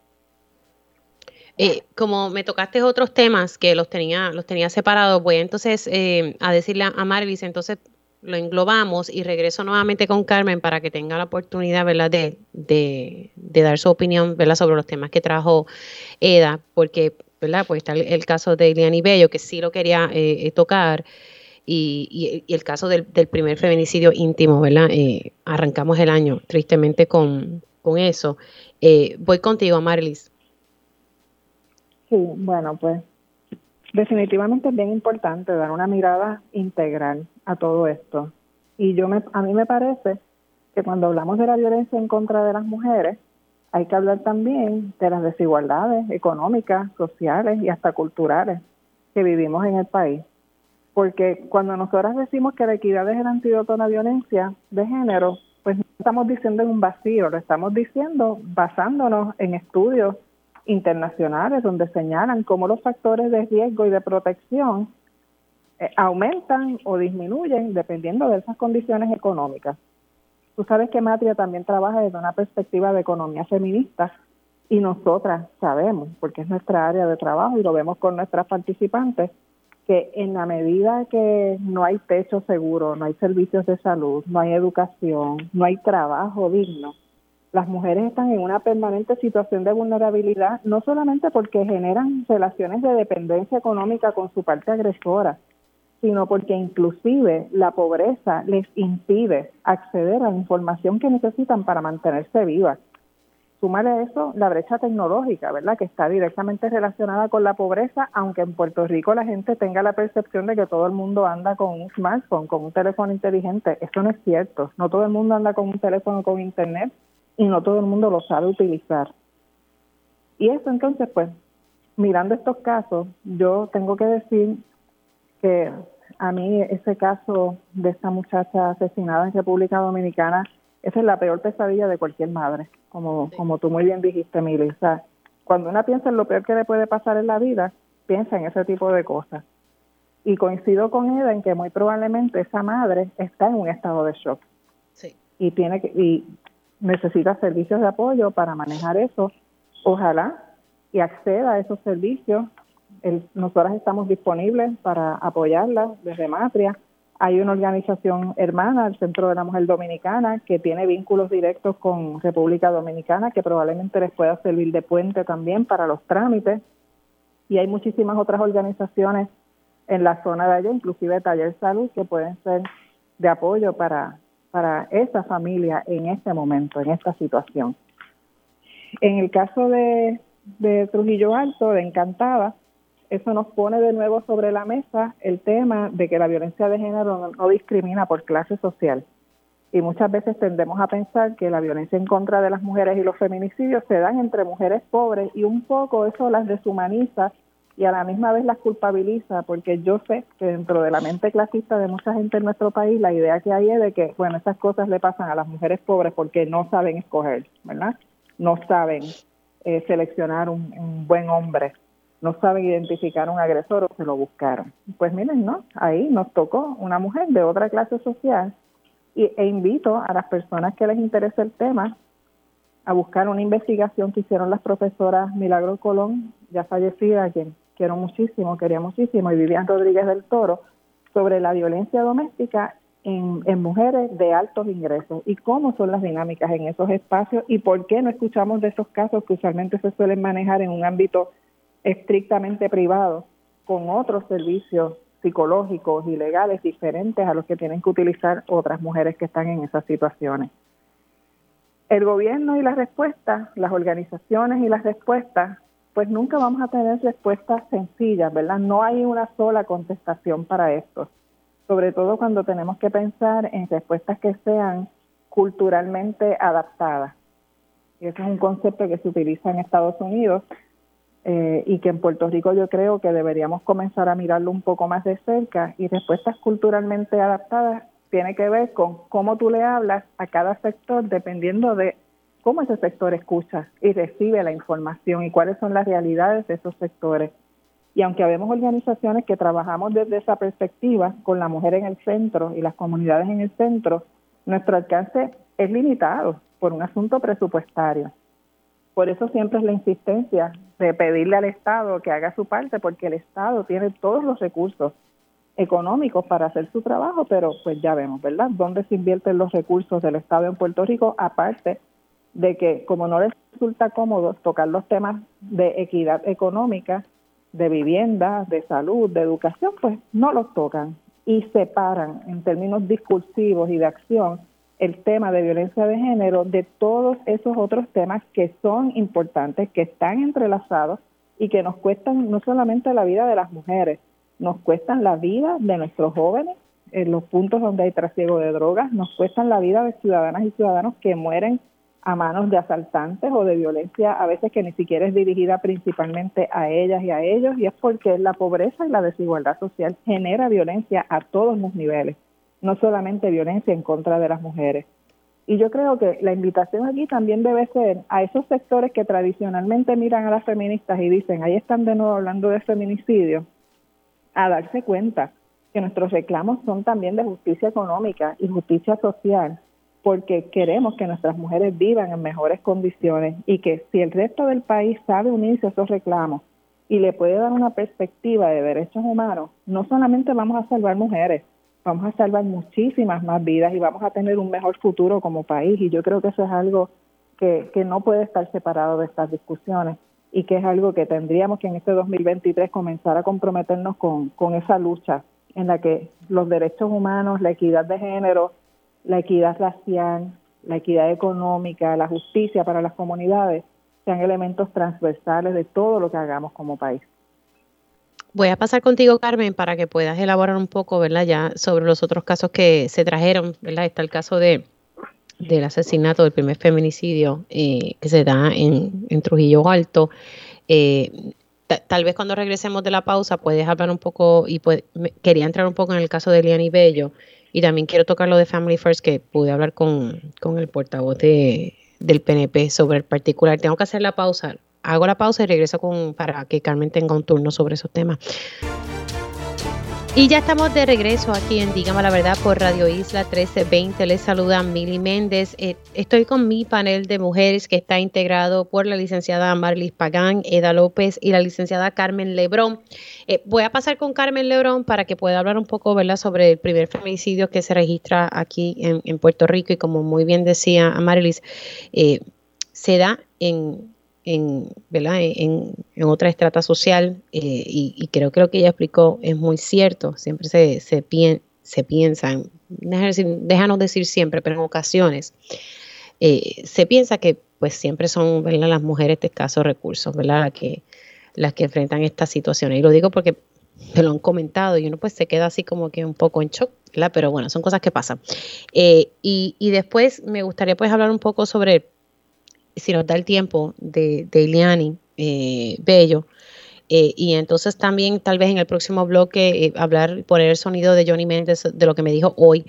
Speaker 2: Eh, como me tocaste otros temas que los tenía, los tenía separados, voy entonces eh, a decirle a Marvis, entonces lo englobamos y regreso nuevamente con Carmen para que tenga la oportunidad, ¿verdad?, de, dar su opinión, ¿verdad?, sobre los temas que trajo Eda, porque, ¿verdad?, pues está el, caso de Eliani Bello, que sí lo quería eh, tocar, y, el caso del, primer feminicidio íntimo, ¿verdad?, arrancamos el año tristemente con, eso. voy contigo, Marlis.
Speaker 8: Sí, bueno, pues definitivamente es bien importante dar una mirada integral a todo esto. Y yo me, a mí me parece que cuando hablamos de la violencia en contra de las mujeres, hay que hablar también de las desigualdades económicas, sociales y hasta culturales que vivimos en el país. Porque cuando nosotras decimos que la equidad es el antídoto a la violencia de género, pues no estamos diciendo en un vacío, lo estamos diciendo basándonos en estudios internacionales donde señalan cómo los factores de riesgo y de protección eh, aumentan o disminuyen dependiendo de esas condiciones económicas. Tú sabes que Matria también trabaja desde una perspectiva de economía feminista y nosotras sabemos, porque es nuestra área de trabajo y lo vemos con nuestras participantes, que en la medida que no hay techo seguro, no hay servicios de salud, no hay educación, no hay trabajo digno, las mujeres están en una permanente situación de vulnerabilidad, no solamente porque generan relaciones de dependencia económica con su parte agresora, sino porque inclusive la pobreza les impide acceder a la información que necesitan para mantenerse vivas. Súmale a eso la brecha tecnológica, ¿verdad? Que está directamente relacionada con la pobreza, aunque en Puerto Rico la gente tenga la percepción de que todo el mundo anda con un smartphone, con un teléfono inteligente. Eso no es cierto. No todo el mundo anda con un teléfono con internet y no todo el mundo lo sabe utilizar. Y eso entonces, pues, mirando estos casos, yo tengo que decir que a mí ese caso de esta muchacha asesinada en República Dominicana, esa es la peor pesadilla de cualquier madre, como, como tú muy bien dijiste, Mili. cuando una piensa en lo peor que le puede pasar en la vida, piensa en ese tipo de cosas. Y coincido con ella en que muy probablemente esa madre está en un estado de shock. Sí. Y tiene que, y necesita servicios de apoyo para manejar eso, ojalá y acceda a esos servicios. El, nosotras estamos disponibles para apoyarla desde Matria. Hay una organización hermana, el Centro de la Mujer Dominicana, que tiene vínculos directos con República Dominicana, que probablemente les pueda servir de puente también para los trámites. Y hay muchísimas otras organizaciones en la zona de allá, inclusive Taller Salud, que pueden ser de apoyo para para esa familia en este momento, en esta situación. En el caso de, Trujillo Alto, de Encantada, eso nos pone de nuevo sobre la mesa el tema de que la violencia de género no, discrimina por clase social. Y muchas veces tendemos a pensar que la violencia en contra de las mujeres y los feminicidios se dan entre mujeres pobres y un poco eso las deshumaniza y a la misma vez las culpabiliza, porque yo sé que dentro de la mente clasista de mucha gente en nuestro país, la idea que hay es de que, bueno, esas cosas le pasan a las mujeres pobres porque no saben escoger, ¿verdad? No saben eh, seleccionar un, buen hombre, no saben identificar un agresor o se lo buscaron. Pues miren, ¿no? Ahí nos tocó una mujer de otra clase social y, e invito a las personas que les interese el tema a buscar una investigación que hicieron las profesoras Milagro Colón, ya fallecida, quien quiero muchísimo, quería muchísimo, y Vivian Rodríguez del Toro, sobre la violencia doméstica en, en, mujeres de altos ingresos y cómo son las dinámicas en esos espacios y por qué no escuchamos de esos casos que usualmente se suelen manejar en un ámbito estrictamente privado con otros servicios psicológicos y legales diferentes a los que tienen que utilizar otras mujeres que están en esas situaciones. El gobierno y las respuestas, las organizaciones y las respuestas pues nunca vamos a tener respuestas sencillas, ¿verdad? No hay una sola contestación para esto. sobre todo cuando tenemos que pensar en respuestas que sean culturalmente adaptadas. Y ese es un concepto que se utiliza en Estados Unidos eh, y que en Puerto Rico yo creo que deberíamos comenzar a mirarlo un poco más de cerca. Y respuestas culturalmente adaptadas tiene que ver con cómo tú le hablas a cada sector dependiendo de cómo ese sector escucha y recibe la información y cuáles son las realidades de esos sectores. Y aunque habemos organizaciones que trabajamos desde esa perspectiva, con la mujer en el centro y las comunidades en el centro, nuestro alcance es limitado por un asunto presupuestario. Por eso siempre es la insistencia de pedirle al Estado que haga su parte, porque el Estado tiene todos los recursos económicos para hacer su trabajo, pero pues ya vemos, ¿verdad? ¿Dónde se invierten los recursos del Estado en Puerto Rico? Aparte de que como no les resulta cómodo tocar los temas de equidad económica, de vivienda, de salud, de educación, pues no los tocan y separan en términos discursivos y de acción el tema de violencia de género de todos esos otros temas que son importantes, que están entrelazados y que nos cuestan no solamente la vida de las mujeres, nos cuestan la vida de nuestros jóvenes en los puntos donde hay trasiego de drogas, nos cuestan la vida de ciudadanas y ciudadanos que mueren a manos de asaltantes o de violencia a veces que ni siquiera es dirigida principalmente a ellas y a ellos y es porque la pobreza y la desigualdad social genera violencia a todos los niveles, no solamente violencia en contra de las mujeres. Y yo creo que la invitación aquí también debe ser a esos sectores que tradicionalmente miran a las feministas y dicen, ahí están de nuevo hablando de feminicidio, a darse cuenta que nuestros reclamos son también de justicia económica y justicia social porque queremos que nuestras mujeres vivan en mejores condiciones y que si el resto del país sabe unirse a esos reclamos y le puede dar una perspectiva de derechos humanos, no solamente vamos a salvar mujeres, vamos a salvar muchísimas más vidas y vamos a tener un mejor futuro como país. Y yo creo que eso es algo que, que no puede estar separado de estas discusiones y que es algo que tendríamos que en este 2023 comenzar a comprometernos con, con esa lucha en la que los derechos humanos, la equidad de género, la equidad racial, la equidad económica, la justicia para las comunidades sean elementos transversales de todo lo que hagamos como país.
Speaker 2: Voy a pasar contigo, Carmen, para que puedas elaborar un poco, ¿verdad? Ya sobre los otros casos que se trajeron, ¿verdad? Está el caso de del asesinato del primer feminicidio eh, que se da en, Trujillo Alto. Eh, tal vez cuando regresemos de la pausa puedes hablar un poco y quería entrar un poco en el caso de Liani Bello y también quiero tocar lo de Family First, que pude hablar con, el portavoz de, del PNP sobre el particular. Tengo que hacer la pausa. Hago la pausa y regreso con, para que Carmen tenga un turno sobre esos temas. Y ya estamos de regreso aquí en Dígame la Verdad por Radio Isla 1320. Les saluda Mili Méndez. Eh, estoy con mi panel de mujeres que está integrado por la licenciada Marlis Pagán, Eda López y la licenciada Carmen Lebrón. Eh, voy a pasar con Carmen Lebrón para que pueda hablar un poco ¿verdad? sobre el primer feminicidio que se registra aquí en, Puerto Rico y como muy bien decía Marilis, eh, se da en en, en, en otra estrata social eh, y, creo que lo que ella explicó es muy cierto. Siempre se, se, se piensa, déjanos decir siempre, pero en ocasiones eh, se piensa que pues siempre son las mujeres de escasos recursos, ¿verdad? Las que, las que enfrentan estas situaciones. Y lo digo porque me lo han comentado y uno pues se queda así como que un poco en shock, ¿verdad? Pero bueno, son cosas que pasan. Eh, y, y después me gustaría pues hablar un poco sobre si nos da el tiempo, de, de eh, Bello. Eh, y entonces también tal vez en el próximo bloque eh, hablar, poner el sonido de Johnny Méndez de lo que me dijo hoy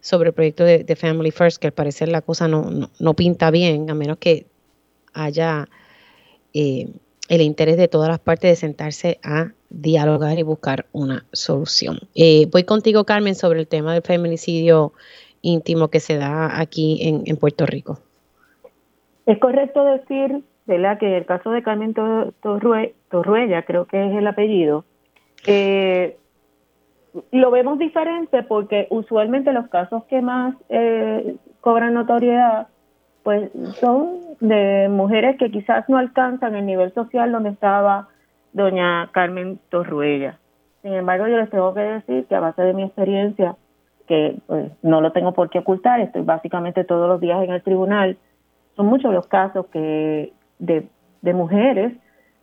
Speaker 2: sobre el proyecto de, Family First, que al parecer la cosa no, no, pinta bien, a menos que haya el interés de todas las partes de sentarse a dialogar y buscar una solución. voy contigo, Carmen, sobre el tema del feminicidio íntimo que se da aquí en, en Puerto Rico.
Speaker 6: Es correcto decir, ¿verdad?, que el caso de Carmen Torruella, creo que es el apellido, eh, lo vemos diferente porque usualmente los casos que más eh, cobran notoriedad pues son de mujeres que quizás no alcanzan el nivel social donde estaba doña Carmen Torruella. Sin embargo, yo les tengo que decir que a base de mi experiencia, que pues, no lo tengo por qué ocultar, estoy básicamente todos los días en el tribunal, son muchos los casos que de, de mujeres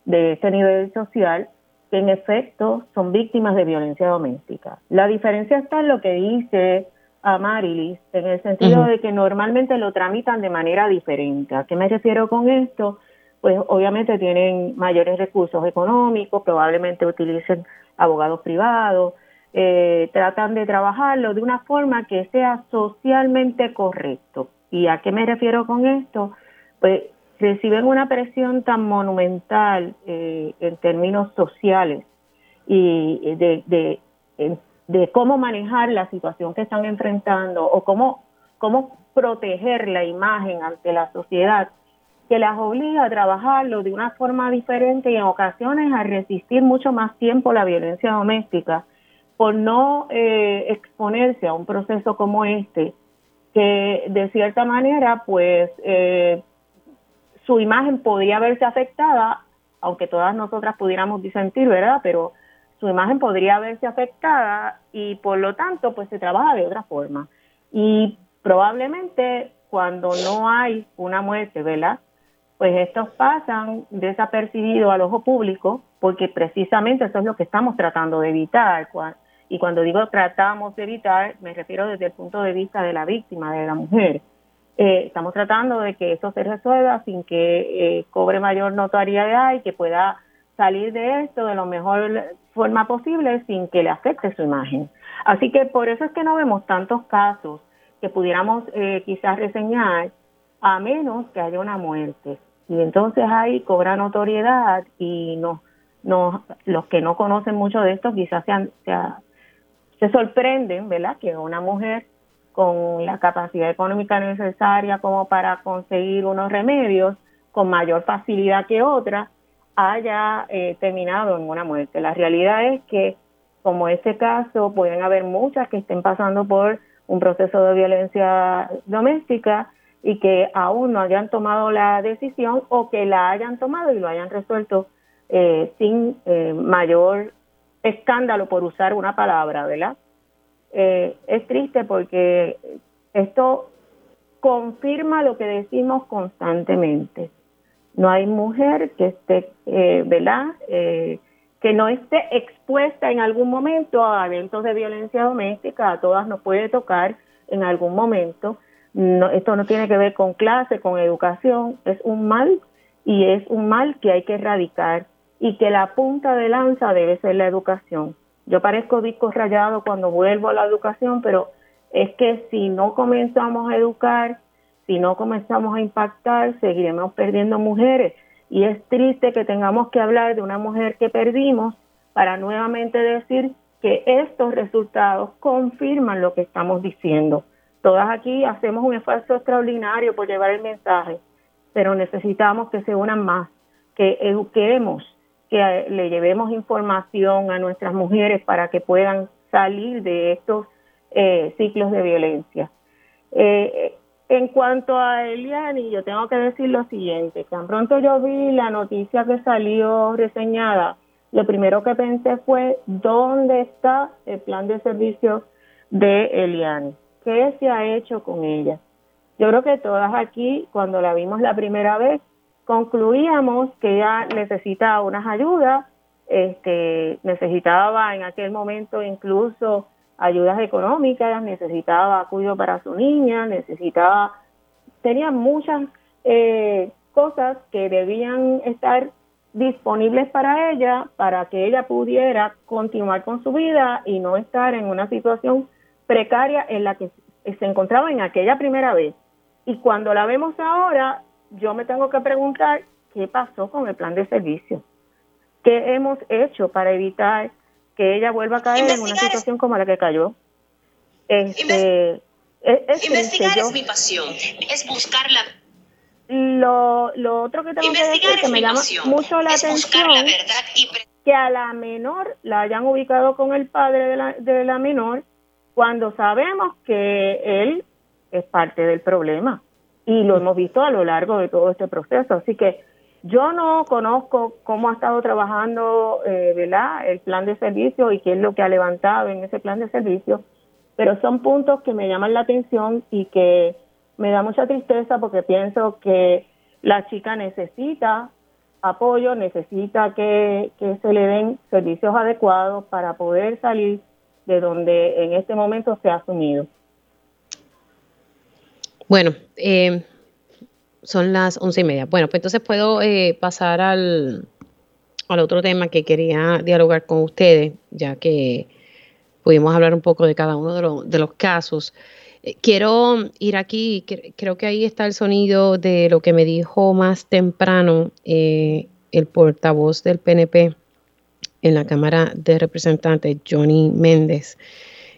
Speaker 6: de este nivel social que en efecto son víctimas de violencia doméstica. La diferencia está en lo que dice a Marilis, en el sentido de que normalmente lo tramitan de manera diferente. ¿A qué me refiero con esto? Pues obviamente tienen mayores recursos económicos, probablemente utilicen abogados privados, eh, tratan de trabajarlo de una forma que sea socialmente correcto. ¿Y a qué me refiero con esto? Pues reciben una presión tan monumental eh, en términos sociales y de, de, de, cómo manejar la situación que están enfrentando o cómo, cómo proteger la imagen ante la sociedad, que las obliga a trabajarlo de una forma diferente y en ocasiones a resistir mucho más tiempo la violencia doméstica por no eh, exponerse a un proceso como este, que de cierta manera, pues, eh, su imagen podría verse afectada, aunque todas nosotras pudiéramos disentir, ¿verdad? Pero su imagen podría verse afectada y por lo tanto, pues se trabaja de otra forma. Y probablemente cuando no hay una muerte, ¿verdad? Pues estos pasan desapercibidos al ojo público, porque precisamente eso es lo que estamos tratando de evitar. Y cuando digo tratamos de evitar, me refiero desde el punto de vista de la víctima, de la mujer. Eh, estamos tratando de que esto se resuelva sin que eh, cobre mayor notoriedad y que pueda salir de esto de la mejor forma posible sin que le afecte su imagen. Así que por eso es que no vemos tantos casos que pudiéramos eh, quizás reseñar a menos que haya una muerte. Y entonces ahí cobra notoriedad y no, no, los que no conocen mucho de esto quizás se sorprenden, ¿verdad? Que una mujer con la capacidad económica necesaria como para conseguir unos remedios con mayor facilidad que otra haya eh, terminado en una muerte. La realidad es que, como este caso, pueden haber muchas que estén pasando por un proceso de violencia doméstica y que aún no hayan tomado la decisión o que la hayan tomado y lo hayan resuelto eh, sin eh, mayor escándalo por usar una palabra, ¿verdad? Eh, es triste porque esto confirma lo que decimos constantemente. No hay mujer que esté, eh, ¿verdad? Eh, que no esté expuesta en algún momento a eventos de violencia doméstica, a todas nos puede tocar en algún momento. No, esto no tiene que ver con clase, con educación, es un mal y es un mal que hay que erradicar y que la punta de lanza debe ser la educación. Yo parezco disco rayado cuando vuelvo a la educación, pero es que si no comenzamos a educar, si no comenzamos a impactar, seguiremos perdiendo mujeres. Y es triste que tengamos que hablar de una mujer que perdimos para nuevamente decir que estos resultados confirman lo que estamos diciendo. Todas aquí hacemos un esfuerzo extraordinario por llevar el mensaje, pero necesitamos que se unan más, que eduquemos, que le llevemos información a nuestras mujeres para que puedan salir de estos eh, ciclos de violencia. Eh, en cuanto a Eliani, yo tengo que decir lo siguiente, tan pronto yo vi la noticia que salió reseñada, lo primero que pensé fue, ¿dónde está el plan de servicio de Eliani? ¿Qué se ha hecho con ella? Yo creo que todas aquí, cuando la vimos la primera vez, concluíamos que ella necesitaba unas ayudas, este, necesitaba en aquel momento incluso ayudas económicas, necesitaba apoyo para su niña, necesitaba, tenía muchas eh, cosas que debían estar disponibles para ella para que ella pudiera continuar con su vida y no estar en una situación precaria en la que se encontraba en aquella primera vez. Y cuando la vemos ahora, yo me tengo que preguntar qué pasó con el plan de servicio. ¿Qué hemos hecho para evitar que ella vuelva a caer en una situación como la que cayó? Este,
Speaker 9: investigar es mi pasión, es buscarla.
Speaker 6: Lo, lo otro que tengo que decir que me llama mucho la atención que a la menor la hayan ubicado con el padre de la, de la menor cuando sabemos que él es parte del problema y lo hemos visto a lo largo de todo este proceso. Así que yo no conozco cómo ha estado trabajando eh, ¿verdad? el plan de servicio y qué es lo que ha levantado en ese plan de servicio, pero son puntos que me llaman la atención y que me da mucha tristeza porque pienso que la chica necesita apoyo, necesita que, que se le den servicios adecuados para poder salir de donde en este momento se ha asumido.
Speaker 2: Bueno, eh, son las once y media. Bueno, pues entonces puedo eh, pasar al, al otro tema que quería dialogar con ustedes, ya que pudimos hablar un poco de cada uno de, de los casos. Eh, quiero ir aquí, creo que ahí está el sonido de lo que me dijo más temprano el portavoz del PNP en la Cámara de Representantes, Johnny Méndez.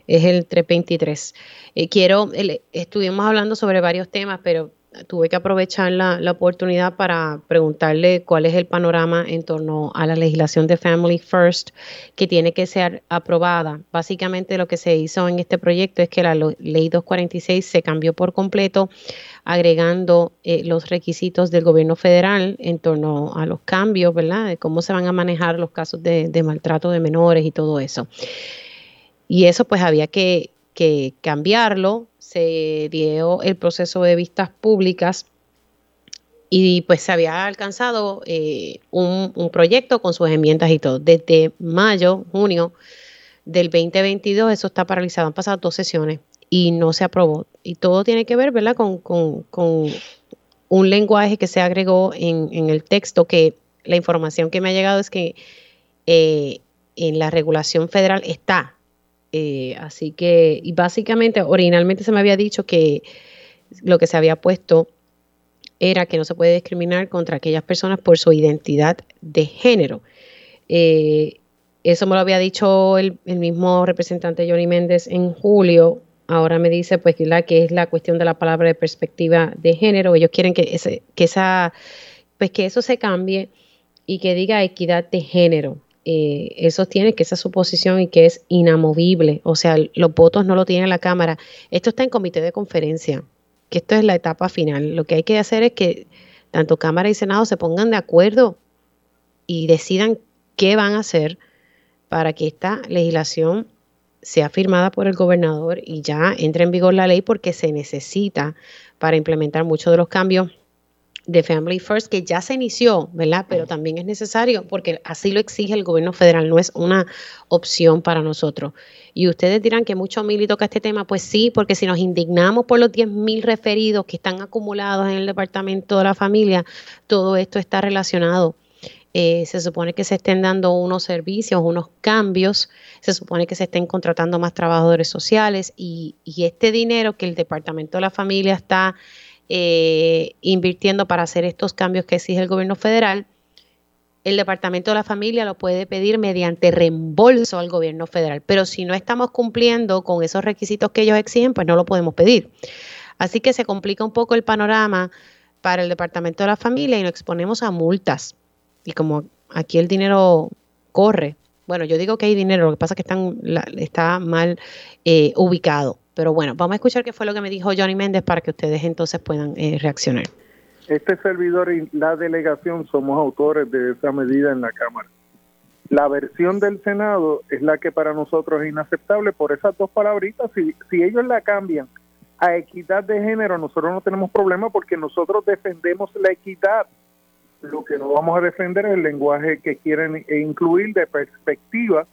Speaker 2: Es el 323. Eh, quiero, estuvimos hablando sobre varios temas, pero tuve que aprovechar la, oportunidad para preguntarle cuál es el panorama en torno a la legislación de Family First que tiene que ser aprobada. Básicamente lo que se hizo en este proyecto es que la ley 246 se cambió por completo agregando eh, los requisitos del gobierno federal en torno a los cambios, ¿verdad? De cómo se van a manejar los casos de, maltrato de menores y todo eso. Y eso pues había que, cambiarlo. Se dio el proceso de vistas públicas y pues se había alcanzado eh, un, proyecto con sus enmiendas y todo. Desde mayo, junio del 2022 eso está paralizado. Han pasado dos sesiones y no se aprobó. Y todo tiene que ver, ¿verdad?, con, un lenguaje que se agregó en, el texto, que la información que me ha llegado es que eh, en la regulación federal está. Eh, así que, y básicamente, originalmente se me había dicho que lo que se había puesto era que no se puede discriminar contra aquellas personas por su identidad de género. Eh, eso me lo había dicho el, mismo representante Johnny Méndez en julio ahora me dice pues que es la cuestión de la palabra de perspectiva de género. Ellos quieren que, ese, que, esa, pues que eso se cambie y que diga equidad de género. Eh, eso tiene que esa su posición y que es inamovible. O sea, los votos no lo tiene la Cámara. Esto está en comité de conferencia, que esto es la etapa final. Lo que hay que hacer es que tanto Cámara y Senado se pongan de acuerdo y decidan qué van a hacer para que esta legislación sea firmada por el gobernador y ya entre en vigor la ley porque se necesita para implementar muchos de los cambios de Family First que ya se inició, ¿verdad? Pero también es necesario porque así lo exige el gobierno federal, no es una opción para nosotros. Y ustedes dirán que mucho mil toca este tema, pues sí, porque si nos indignamos por los 10.000 referidos que están acumulados en el Departamento de la Familia, todo esto está relacionado eh, se supone que se estén dando unos servicios, unos cambios, se supone que se estén contratando más trabajadores sociales y, este dinero que el Departamento de la Familia está eh, invirtiendo para hacer estos cambios que exige el gobierno federal, el Departamento de la Familia lo puede pedir mediante reembolso al gobierno federal, pero si no estamos cumpliendo con esos requisitos que ellos exigen, pues no lo podemos pedir. Así que se complica un poco el panorama para el Departamento de la Familia y nos exponemos a multas y como aquí el dinero corre, bueno, yo digo que hay dinero, lo que pasa es que están, está mal eh, ubicado. Pero bueno, vamos a escuchar qué fue lo que me dijo Johnny Méndez para que ustedes entonces puedan eh, reaccionar.
Speaker 4: Este servidor y la delegación somos autores de esa medida en la Cámara. La versión del Senado es la que para nosotros es inaceptable por esas dos palabritas. Si, si ellos la cambian a equidad de género, nosotros no tenemos problema porque nosotros defendemos la equidad lo que no vamos a defender es el lenguaje que quieren incluir de perspectiva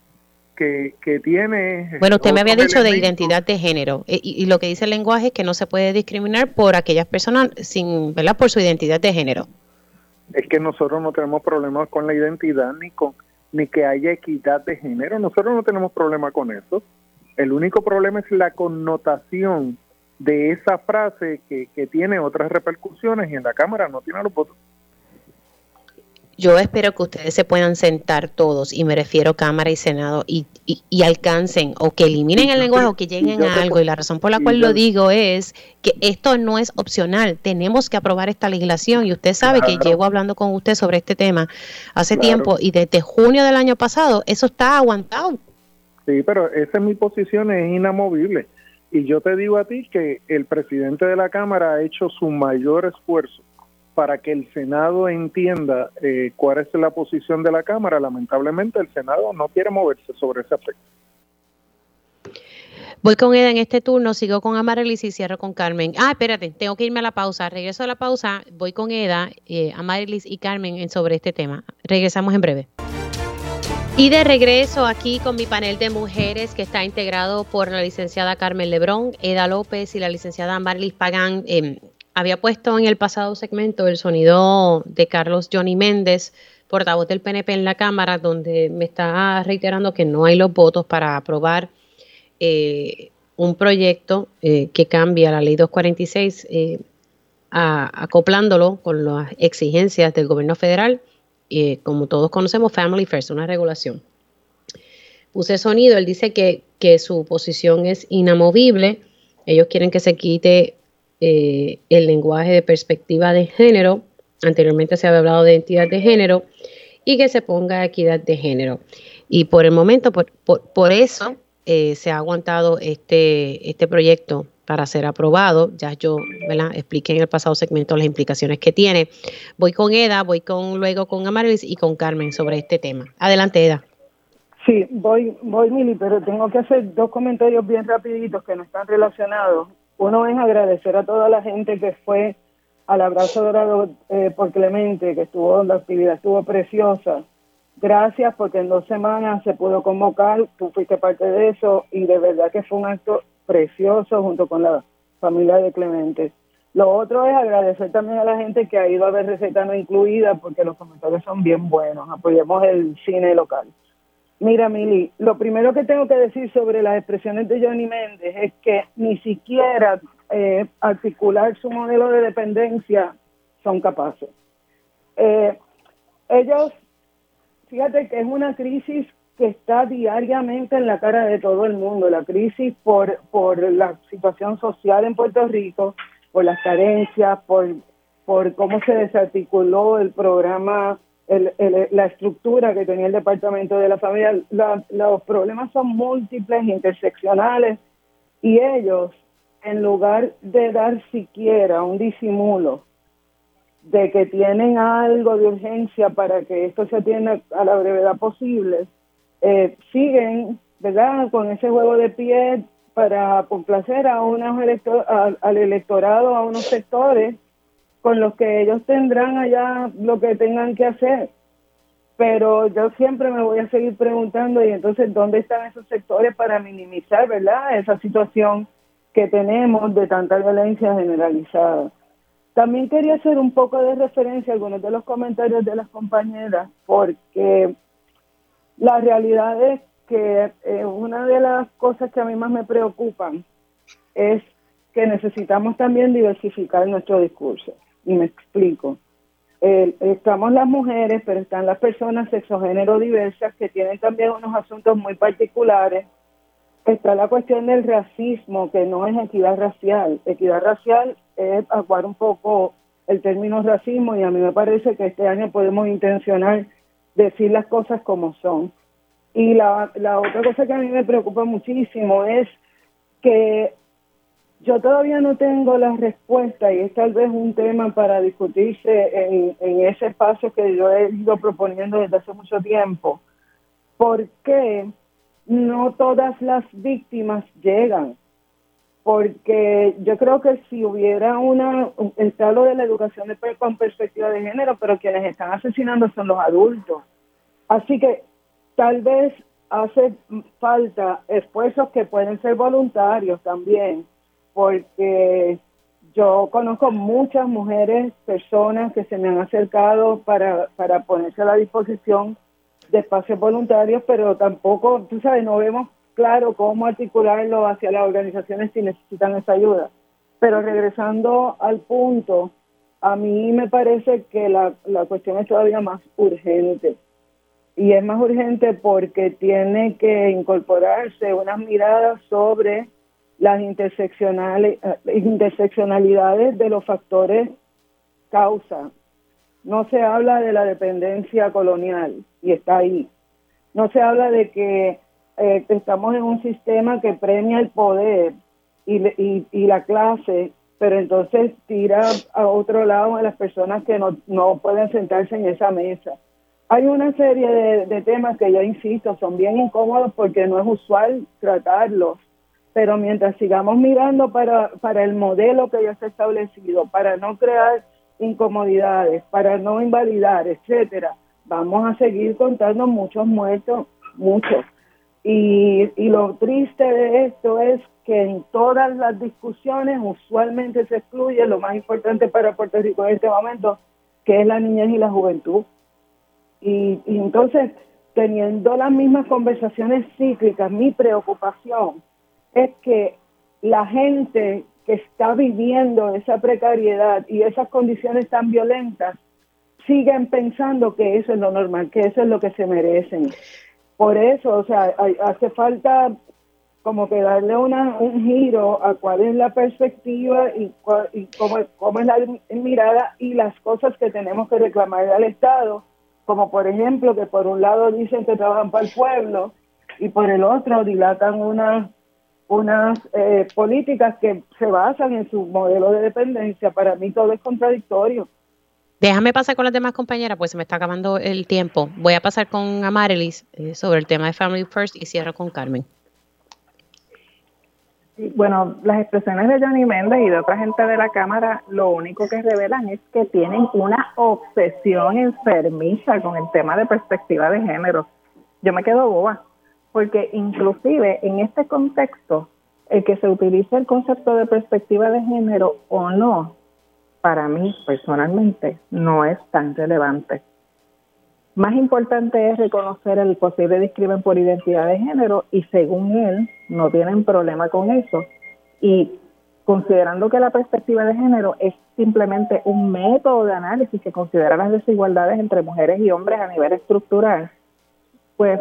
Speaker 4: que, tiene...
Speaker 2: Bueno, usted me había dicho de identidad de género eh, y, lo que dice el lenguaje es que no se puede discriminar por aquellas personas sin, ¿verdad? Por su identidad de género.
Speaker 4: Es que nosotros no tenemos problemas con la identidad ni con ni que haya equidad de género. Nosotros no tenemos problema con eso. El único problema es la connotación de esa frase que, que tiene otras repercusiones y en la Cámara no tiene los votos
Speaker 2: yo espero que ustedes se puedan sentar todos, y me refiero Cámara y Senado, y, y, alcancen o que eliminen el lenguaje o que lleguen a algo. Y la razón por la cual lo digo es que esto no es opcional. Tenemos que aprobar esta legislación. Y usted sabe que llevo hablando con usted sobre este tema hace tiempo y desde junio del año pasado eso está aguantado.
Speaker 4: Sí, pero esa es mi posición, es inamovible. Y yo te digo a ti que el presidente de la Cámara ha hecho su mayor esfuerzo para que el Senado entienda eh, cuál es la posición de la Cámara. Lamentablemente el Senado no quiere moverse sobre ese aspecto.
Speaker 2: Voy con Eda en este turno, sigo con Amarilis y cierro con Carmen. Ah, espérate, tengo que irme a la pausa. Regreso a la pausa, voy con Eda, eh, Amarilis y Carmen sobre este tema. Regresamos en breve. Y de regreso aquí con mi panel de mujeres que está integrado por la licenciada Carmen Lebrón, Eda López y la licenciada Amarilis Pagán. Em, había puesto en el pasado segmento el sonido de Carlos Johnny Méndez, portavoz del PNP en la Cámara, donde me está reiterando que no hay los votos para aprobar eh, un proyecto eh, que cambia la ley 246, eh, acoplándolo con las exigencias del gobierno federal, como todos conocemos, Family First, una regulación. Puse sonido, él dice que, que su posición es inamovible, ellos quieren que se quite el lenguaje de perspectiva de género, anteriormente se había hablado de identidad de género, y que se ponga equidad de género. Y por el momento, por, por eso, eh, se ha aguantado este, este proyecto para ser aprobado. Ya yo expliqué en el pasado segmento las implicaciones que tiene. Voy con Eda, voy con luego con Amarilis y con Carmen sobre este tema. Adelante, Eda.
Speaker 7: Sí, voy, voy, Mili, pero tengo que hacer dos comentarios bien rapiditos que no están relacionados. Uno es agradecer a toda la gente que fue al abrazo dorado eh, por Clemente, que estuvo, la actividad estuvo preciosa. Gracias porque en dos semanas se pudo convocar, tú fuiste parte de eso y de verdad que fue un acto precioso junto con la familia de Clemente. Lo otro es agradecer también a la gente que ha ido a ver receta no incluida porque los comentarios son bien buenos. Apoyemos el cine local. Mira, Mili, lo primero que tengo que decir sobre las expresiones de Johnny Méndez es que ni siquiera eh, articular su modelo de dependencia son capaces. Eh, ellos fíjate que es una crisis que está diariamente en la cara de todo el mundo, la crisis por, por la situación social en Puerto Rico, por las carencias, por, por cómo se desarticuló el programa, el, la estructura que tenía el Departamento de la Familia. los problemas son múltiples, interseccionales, y ellos, en lugar de dar siquiera un disimulo de que tienen algo de urgencia para que esto se atienda a la brevedad posible, eh, siguen, ¿verdad?, con ese juego de pie para complacer a unos elector al electorado, a unos sectores con los que ellos tendrán allá lo que tengan que hacer. Pero yo siempre me voy a seguir preguntando, y entonces, ¿dónde están esos sectores para minimizar, ¿verdad?, esa situación que tenemos de tanta violencia generalizada. También quería hacer un poco de referencia a algunos de los comentarios de las compañeras, porque la realidad es que eh, una de las cosas que a mí más me preocupan es que necesitamos también diversificar nuestro discurso. Y me explico. estamos las mujeres, pero están las personas sexogénero diversas que tienen también unos asuntos muy particulares está la cuestión del racismo, que no es equidad racial. Equidad racial es acuar un poco el término racismo y a mí me parece que este año podemos intencionar decir las cosas como son. Y la, la otra cosa que a mí me preocupa muchísimo es que yo todavía no tengo la respuesta y es tal vez un tema para discutirse en, ese espacio que yo he ido proponiendo desde hace mucho tiempo. ¿Por qué? no todas las víctimas llegan, porque yo creo que si hubiera una, está lo de la educación con perspectiva de género, pero quienes están asesinando son los adultos. Así que tal vez hace falta esfuerzos que pueden ser voluntarios también, porque yo conozco muchas mujeres, personas que se me han acercado para, para ponerse a la disposición de espacios voluntarios, pero tampoco, tú sabes, no vemos claro cómo articularlo hacia las organizaciones si necesitan esa ayuda. Pero regresando al punto, a mí me parece que la, la cuestión es todavía más urgente. Y es más urgente porque tiene que incorporarse unas miradas sobre las interseccionales, eh, interseccionalidades de los factores causa no se habla de la dependencia colonial y está ahí. No se habla de que eh, estamos en un sistema que premia el poder y, y, la clase, pero entonces tira a otro lado a las personas que no, no pueden sentarse en esa mesa. Hay una serie de, de temas que yo insisto, son bien incómodos porque no es usual tratarlos, pero mientras sigamos mirando para, para el modelo que ya está establecido, para no crear incomodidades, para no invalidar, etcétera, vamos a seguir contando muchos muertos, muchos. Y, y lo triste de esto es que en todas las discusiones usualmente se excluye lo más importante para Puerto Rico en este momento, que es la niñez y la juventud. Y, y entonces, teniendo las mismas conversaciones cíclicas, mi preocupación es que la gente que está viviendo esa precariedad y esas condiciones tan violentas siguen pensando que eso es lo normal, que eso es lo que se merecen. Por eso, o sea, hace falta como que darle una, un giro a cuál es la perspectiva y, y cómo, cómo es la mirada y las cosas que tenemos que reclamar al Estado, como por ejemplo que por un lado dicen que trabajan para el pueblo y por el otro dilatan unas unas eh, políticas que se basan en su modelo de dependencia. Para mí todo es contradictorio.
Speaker 2: Déjame pasar con las demás compañeras, pues se me está acabando el tiempo. Voy a pasar con Amarilis eh, sobre el tema de Family First y cierro con Carmen.
Speaker 8: Bueno, las expresiones de Johnny Méndez y de otra gente de la Cámara lo único que revelan es que tienen una obsesión enfermiza con el tema de perspectiva de género. Yo me quedo boba, porque inclusive en este contexto, el que se utilice el concepto de perspectiva de género o no para mí personalmente no es tan relevante. Más importante es reconocer el posible discrimen por identidad de género y según él no tienen problema con eso. Y considerando que la perspectiva de género es simplemente un método de análisis que considera las desigualdades entre mujeres y hombres a nivel estructural, pues,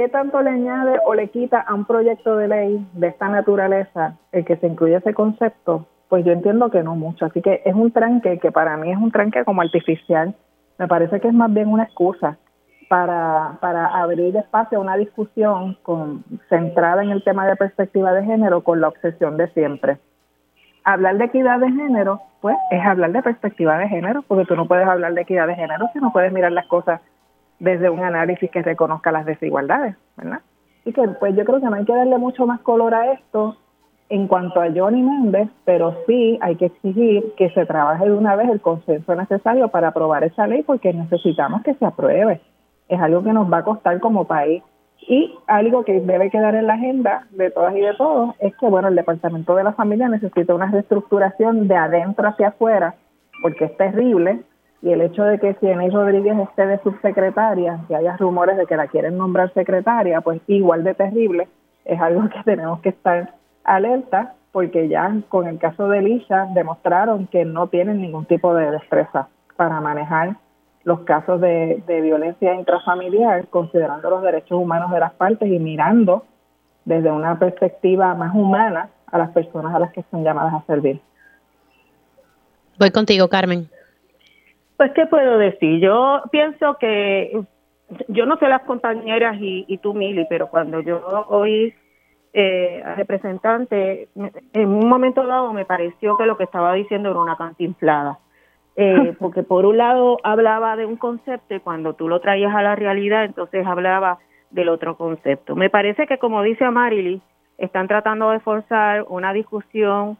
Speaker 8: ¿qué tanto le añade o le quita a un proyecto de ley de esta naturaleza el que se incluya ese concepto? Pues yo entiendo que no mucho. Así que es un tranque que para mí es un tranque como artificial. Me parece que es más bien una excusa para, abrir espacio a una discusión con, centrada en el tema de perspectiva de género con la obsesión de siempre. Hablar de equidad de género, pues es hablar de perspectiva de género, porque tú no puedes hablar de equidad de género si no puedes mirar las cosas desde un análisis que reconozca las desigualdades, ¿verdad? Y que pues yo creo que no hay que darle mucho más color a esto en cuanto a Johnny Méndez, pero sí hay que exigir que se trabaje de una vez el consenso necesario para aprobar esa ley porque necesitamos que se apruebe. Es algo que nos va a costar como país. Y algo que debe quedar en la agenda de todas y de todos es que, bueno, el Departamento de la Familia necesita una reestructuración de adentro hacia afuera, porque es terrible. Y el hecho de que si Enel Rodríguez esté de subsecretaria, que haya rumores de que la quieren nombrar secretaria, pues igual de terrible, es algo que tenemos que estar alerta porque ya con el caso de Lisa demostraron que no tienen ningún tipo de destreza para manejar los casos de, violencia intrafamiliar, considerando los derechos humanos de las partes y mirando desde una perspectiva más humana a las personas a las que son llamadas a servir.
Speaker 2: Voy contigo, Carmen.
Speaker 6: Pues, ¿qué puedo decir? Yo pienso que, yo no sé las compañeras y, y tú, Mili, pero cuando yo oí eh, representante, en un momento dado me pareció que lo que estaba diciendo era una cantinflada. Eh, porque por un lado hablaba de un concepto y cuando tú lo traías a la realidad, entonces hablaba del otro concepto. Me parece que, como dice Amarili, están tratando de forzar una discusión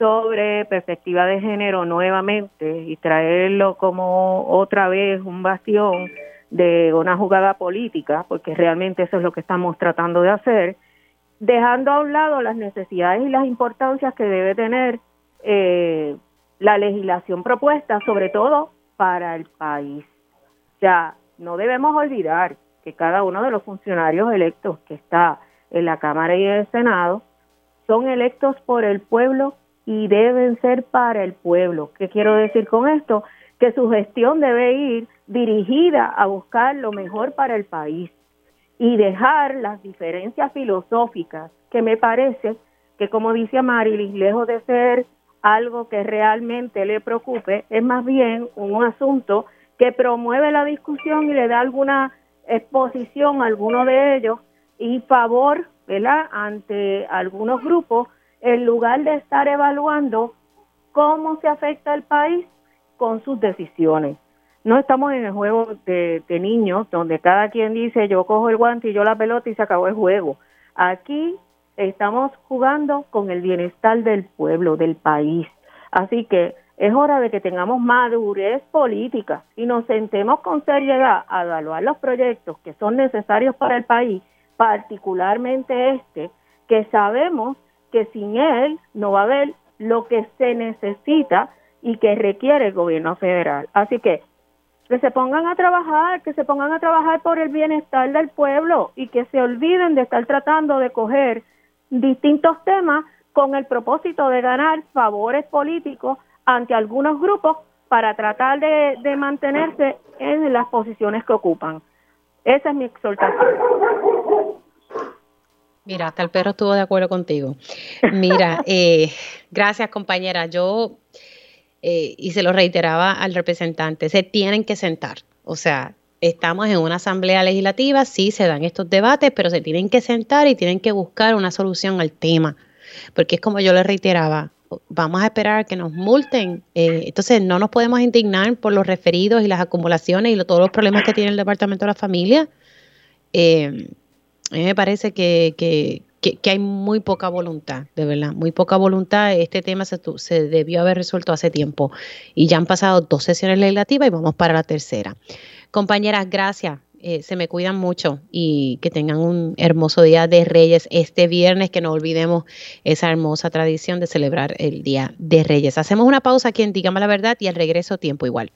Speaker 6: sobre perspectiva de género nuevamente y traerlo como otra vez un bastión de una jugada política, porque realmente eso es lo que estamos tratando de hacer dejando a un lado las necesidades y las importancias que debe tener eh, la legislación propuesta, sobre todo para el país. O sea, no debemos olvidar que cada uno de los funcionarios electos que está en la Cámara y en el Senado son electos por el pueblo y deben ser para el pueblo. ¿Qué quiero decir con esto? Que su gestión debe ir dirigida a buscar lo mejor para el país y dejar las diferencias filosóficas, que me parece que, como dice Marilis, lejos de ser algo que realmente le preocupe, es más bien un asunto que promueve la discusión y le da alguna exposición a alguno de ellos y favor, ¿verdad?, ante algunos grupos, en lugar de estar evaluando cómo se afecta el país con sus decisiones no estamos en el juego de, niños donde cada quien dice yo cojo el guante y yo la pelota y se acabó el juego. Aquí estamos jugando con el bienestar del pueblo, del país. Así que es hora de que tengamos madurez política y nos sentemos con seriedad a evaluar los proyectos que son necesarios para el país, particularmente este, que sabemos que sin él no va a haber lo que se necesita y que requiere el gobierno federal. Así que que se pongan a trabajar, que se pongan a trabajar por el bienestar del pueblo y que se olviden de estar tratando de coger distintos temas con el propósito de ganar favores políticos ante algunos grupos para tratar de, de mantenerse en las posiciones que ocupan. Esa es mi exhortación.
Speaker 2: Mira, hasta el perro estuvo de acuerdo contigo. Mira, eh, gracias compañera. Yo, eh, y se lo reiteraba al representante, se tienen que sentar. O sea, estamos en una asamblea legislativa, sí se dan estos debates, pero se tienen que sentar y tienen que buscar una solución al tema. Porque es como yo le reiteraba, vamos a esperar a que nos multen. Eh, entonces, no nos podemos indignar por los referidos y las acumulaciones y todos los problemas que tiene el Departamento de la Familia. Eh, a mí me parece que, que, que, hay muy poca voluntad, de verdad, muy poca voluntad. Este tema se, se debió haber resuelto hace tiempo y ya han pasado dos sesiones legislativas y vamos para la tercera. Compañeras, gracias. Eh, se me cuidan mucho y que tengan un hermoso día de Reyes este viernes, que no olvidemos esa hermosa tradición de celebrar el Día de Reyes. Hacemos una pausa aquí en Dígame la Verdad y al regreso tiempo igual.